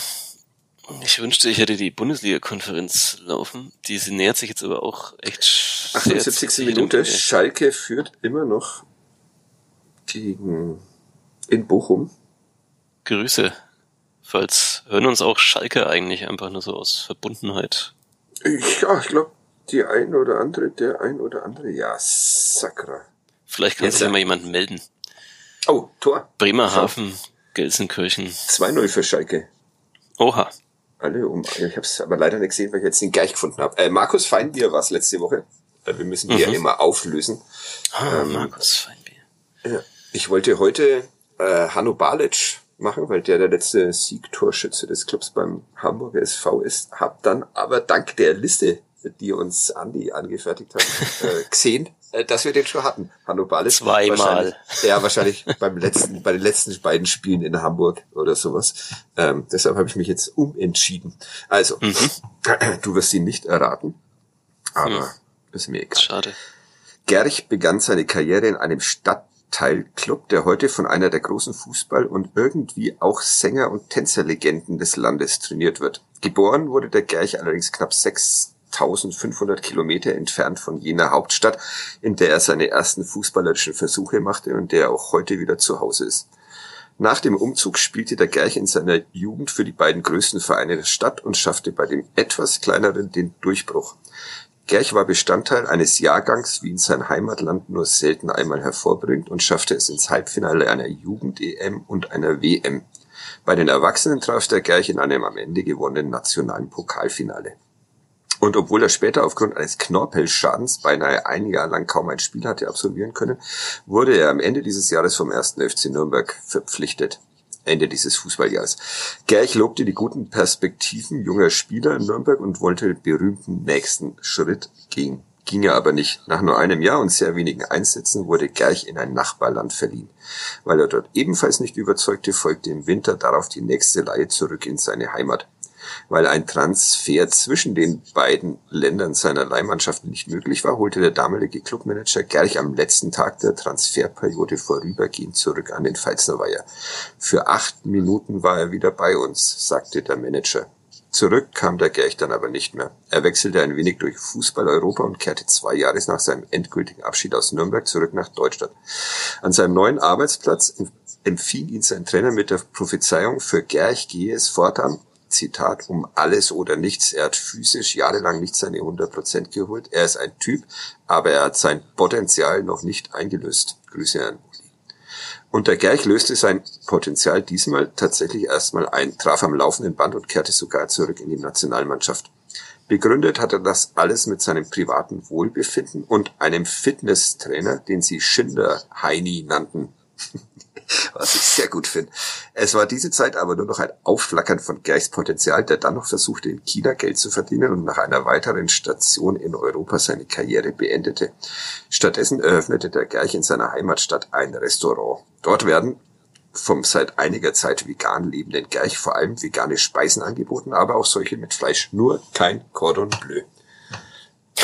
ich wünschte, ich hätte die Bundesliga-Konferenz laufen. Die nähert sich jetzt aber auch echt sehr 78. jedem Minute. Ende. Schalke führt immer noch gegen in Bochum. Grüße. Falls hören uns auch Schalke eigentlich einfach nur so aus Verbundenheit. Ich, ja, ich glaube, die ein oder andere, der ein oder andere, ja, Sakra. Vielleicht kann Jetzt sich ja ja. mal jemand melden. Oh, Tor. Bremerhaven, Gelsenkirchen. 2-0 für Schalke. Oha. Alle um. Ich habe es aber leider nicht gesehen, weil ich jetzt den gleich gefunden habe. Äh, Markus Feinbier war es letzte Woche. Äh, wir müssen die ja Mhm. immer auflösen. Ah, Ähm, Markus Feinbier. Ja. Ich wollte heute äh, Hanno Balic machen, weil der der letzte Siegtorschütze des Clubs beim Hamburger SV ist. Hab dann aber dank der Liste, die uns Andi angefertigt hat, äh, gesehen, dass wir den schon hatten. Hanno Balic. Zweimal. Ja, wahrscheinlich beim letzten, bei den letzten beiden Spielen in Hamburg oder sowas. Ähm, deshalb habe ich mich jetzt umentschieden. Also, du wirst ihn nicht erraten, aber ist mir egal. Schade. Gerch begann seine Karriere in einem Stadtteilclub, der heute von einer der großen Fußball- und irgendwie auch Sänger- und Tänzerlegenden des Landes trainiert wird. Geboren wurde der Gerch allerdings knapp 6500 Kilometer entfernt von jener Hauptstadt, in der er seine ersten fußballerischen Versuche machte und der er auch heute wieder zu Hause ist. Nach dem Umzug spielte der Gerch in seiner Jugend für die beiden größten Vereine der Stadt und schaffte bei dem etwas kleineren den Durchbruch. Gerch war Bestandteil eines Jahrgangs, wie ihn sein Heimatland nur selten einmal hervorbringt und schaffte es ins Halbfinale einer Jugend-EM und einer WM. Bei den Erwachsenen traf der Gerch in einem am Ende gewonnenen nationalen Pokalfinale. Und obwohl er später aufgrund eines Knorpelschadens beinahe ein Jahr lang kaum ein Spiel hatte absolvieren können, wurde er am Ende dieses Jahres vom 1. FC Nürnberg verpflichtet. Ende dieses Fußballjahres. Gerch lobte die guten Perspektiven junger Spieler in Nürnberg und wollte den berühmten nächsten Schritt gehen. Ging er aber nicht. Nach nur einem Jahr und sehr wenigen Einsätzen wurde Gerch in ein Nachbarland verliehen. Weil er dort ebenfalls nicht überzeugte, folgte im Winter darauf die nächste Leihe zurück in seine Heimat. Weil ein Transfer zwischen den beiden Ländern seiner Leihmannschaft nicht möglich war, holte der damalige Clubmanager Gerch am letzten Tag der Transferperiode vorübergehend zurück an den Pfalznerweiher. Für acht Minuten war er wieder bei uns, sagte der Manager. Zurück kam der Gerch dann aber nicht mehr. Er wechselte ein wenig durch Fußball-Europa und kehrte zwei Jahre nach seinem endgültigen Abschied aus Nürnberg zurück nach Deutschland. An seinem neuen Arbeitsplatz empfing ihn sein Trainer mit der Prophezeiung, für Gerch gehe es fortan Zitat, um alles oder nichts. Er hat physisch jahrelang nicht seine 100% geholt. Er ist ein Typ, aber er hat sein Potenzial noch nicht eingelöst. Grüße an Uli. Und der Gerch löste sein Potenzial diesmal tatsächlich erstmal ein, traf am laufenden Band und kehrte sogar zurück in die Nationalmannschaft. Begründet hat er das alles mit seinem privaten Wohlbefinden und einem Fitnesstrainer, den sie Schinder Heini nannten. Was ich sehr gut finde. Es war diese Zeit aber nur noch ein Aufflackern von Gerchs Potenzial, der dann noch versuchte, in China Geld zu verdienen und nach einer weiteren Station in Europa seine Karriere beendete. Stattdessen eröffnete der Gerch in seiner Heimatstadt ein Restaurant. Dort werden vom seit einiger Zeit vegan lebenden Gerch vor allem vegane Speisen angeboten, aber auch solche mit Fleisch. Nur kein Cordon Bleu.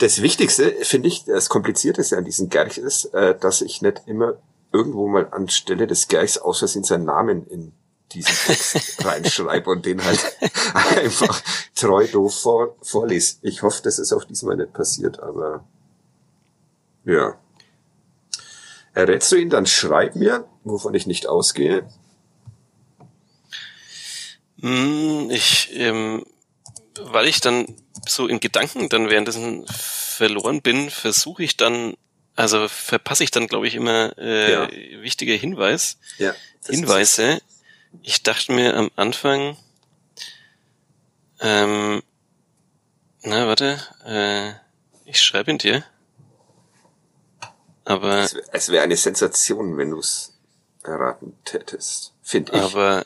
Das Wichtigste, finde ich, das Komplizierteste an diesem Gerch ist, äh, dass ich nicht immer irgendwo mal anstelle des Gerchs aus Versehen seinen Namen in diesen Text reinschreibe und den halt einfach treu doof vor, vorlese. Ich hoffe, das ist auch diesmal nicht passiert, aber ja. Errätst du ihn, dann schreib mir, wovon ich nicht ausgehe. Hm, ich, ähm, weil ich dann so in Gedanken dann währenddessen verloren bin, versuche ich dann, also verpasse ich dann, glaube ich, immer äh, Ja. wichtige Hinweis, Ja. Hinweise. Ich dachte mir am Anfang, ähm, Na, warte. Äh, ich schreibe ihn dir. Aber. Es, wäre eine Sensation, wenn du es erraten hättest, finde ich. Aber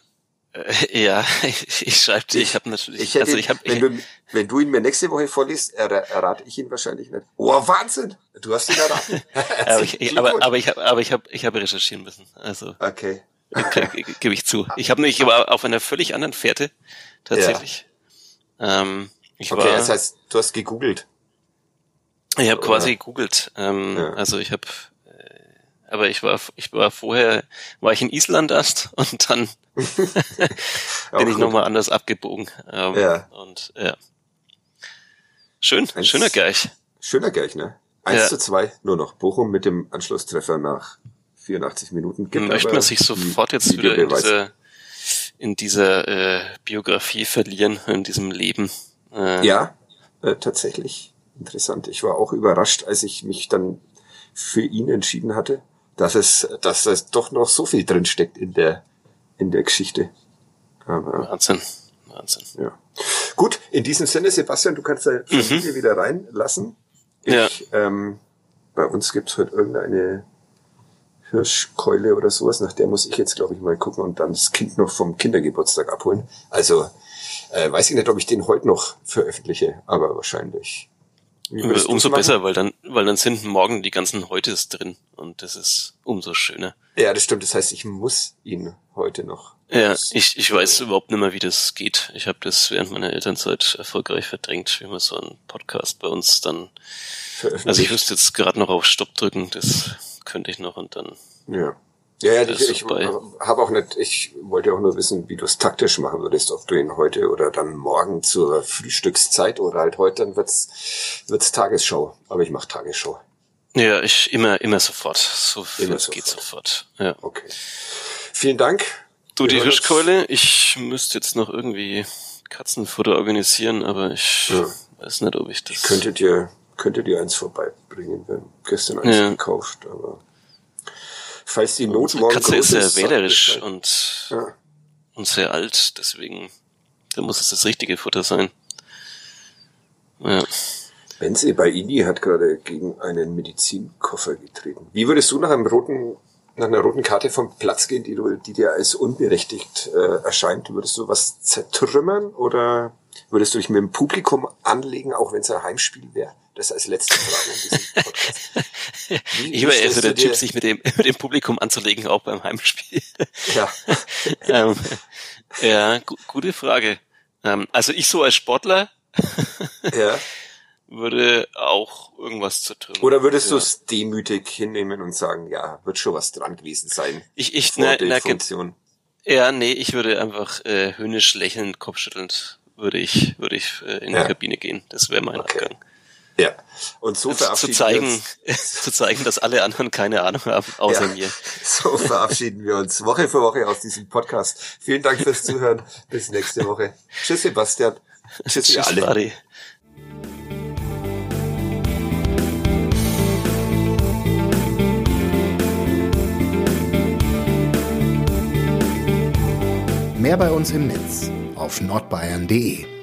äh, ja, ich, ich schreibe dir, ich habe natürlich. Ich hätte, also ich hab, wenn, ich, du, wenn du ihn mir nächste Woche vorliest, er, errate ich ihn wahrscheinlich nicht. Oh, Wahnsinn! Du hast ihn erraten. aber ich, aber, aber ich habe aber ich habe ich habe recherchieren müssen. Also okay. gebe ich zu. Ich habe nämlich aber auf einer völlig anderen Fährte tatsächlich. Ja. Ähm, ich okay, war, das heißt, du hast gegoogelt. Ich habe quasi gegoogelt. Ähm, ja. Also ich habe, aber ich war, ich war vorher, war ich in Island erst und dann bin ich nochmal anders abgebogen. Ähm, ja. Und ja. Schön, Eins, schöner Gerch. Schöner Gerch, ne? 1 ja. zu 2, nur noch. Bochum mit dem Anschlusstreffer nach 84 Minuten. Gibt Möchte man sich sofort jetzt wieder in dieser, in dieser äh, Biografie verlieren, in diesem Leben. Äh, ja, äh, tatsächlich interessant. Ich war auch überrascht, als ich mich dann für ihn entschieden hatte, dass es, dass es doch noch so viel drin steckt in der, in der Geschichte. Aber, Wahnsinn. Wahnsinn. Ja. Gut, in diesem Sinne, Sebastian, du kannst deine mhm. Familie wieder reinlassen. Ich, ja. ähm, bei uns gibt's heute irgendeine Hirschkeule oder sowas, nach der muss ich jetzt, glaube ich, mal gucken und dann das Kind noch vom Kindergeburtstag abholen. Also äh, weiß ich nicht, ob ich den heute noch veröffentliche, aber wahrscheinlich. Umso besser, weil dann, weil dann sind morgen die ganzen Heutes drin und das ist umso schöner. Ja, das stimmt. Das heißt, ich muss ihn heute noch. Ja, ich, ich weiß überhaupt nicht mehr, wie das geht. Ich habe das während meiner Elternzeit erfolgreich verdrängt, wie man so einen Podcast bei uns dann. Also ich müsste jetzt gerade noch auf Stopp drücken, das könnte ich noch und dann. Ja. Ja, ja, ich, ich habe auch nicht, ich wollte auch nur wissen, wie du es taktisch machen würdest, ob du ihn heute oder dann morgen zur Frühstückszeit oder halt heute, dann wird's, wird's Tagesschau. Aber ich mache Tagesschau. Ja, ich immer, immer sofort. So viel es geht sofort. Ja. Okay. Vielen Dank. Du, die Hirschkeule, ich müsste jetzt noch irgendwie Katzenfutter organisieren, aber ich ja. weiß nicht, ob ich das. Ich könnte dir, könnte dir eins vorbeibringen, wenn gestern eins ja. gekauft, aber falls die Not morgen Katze ist sehr wählerisch und, ja. und sehr alt, deswegen da muss es das richtige Futter sein. Ja. Benze bei Ini hat gerade gegen einen Medizinkoffer getreten. Wie würdest du nach einem roten, nach einer roten Karte vom Platz gehen, die, du, die dir als unberechtigt äh, erscheint? Würdest du was zertrümmern oder würdest du dich mit dem Publikum anlegen, auch wenn es ein Heimspiel wäre? Das als letzte Frage in diesem Podcast. Wie, ich war eher so der Typ, sich mit dem, mit dem Publikum anzulegen, auch beim Heimspiel. Ja. ähm, ja, gu gute Frage. Ähm, also ich so als Sportler ja. würde auch irgendwas zu tun. Oder würdest ja. du es demütig hinnehmen und sagen, ja, wird schon was dran gewesen sein? Ich, ich, na, na, Funktion. Ja, nee, ich würde einfach äh, höhnisch lächelnd, kopfschüttelnd würde ich, würde ich äh, in ja. die Kabine gehen. Das wäre mein okay. Abgang. Ja. Und so verabschieden zu zeigen, wir uns. zu zeigen, dass alle anderen keine Ahnung haben, außer ja, mir. So verabschieden wir uns Woche für Woche aus diesem Podcast. Vielen Dank fürs Zuhören. Bis nächste Woche. Tschüss, Sebastian. Tschüss, Tschüss alle. Buddy. Mehr bei uns im Netz auf nordbayern.de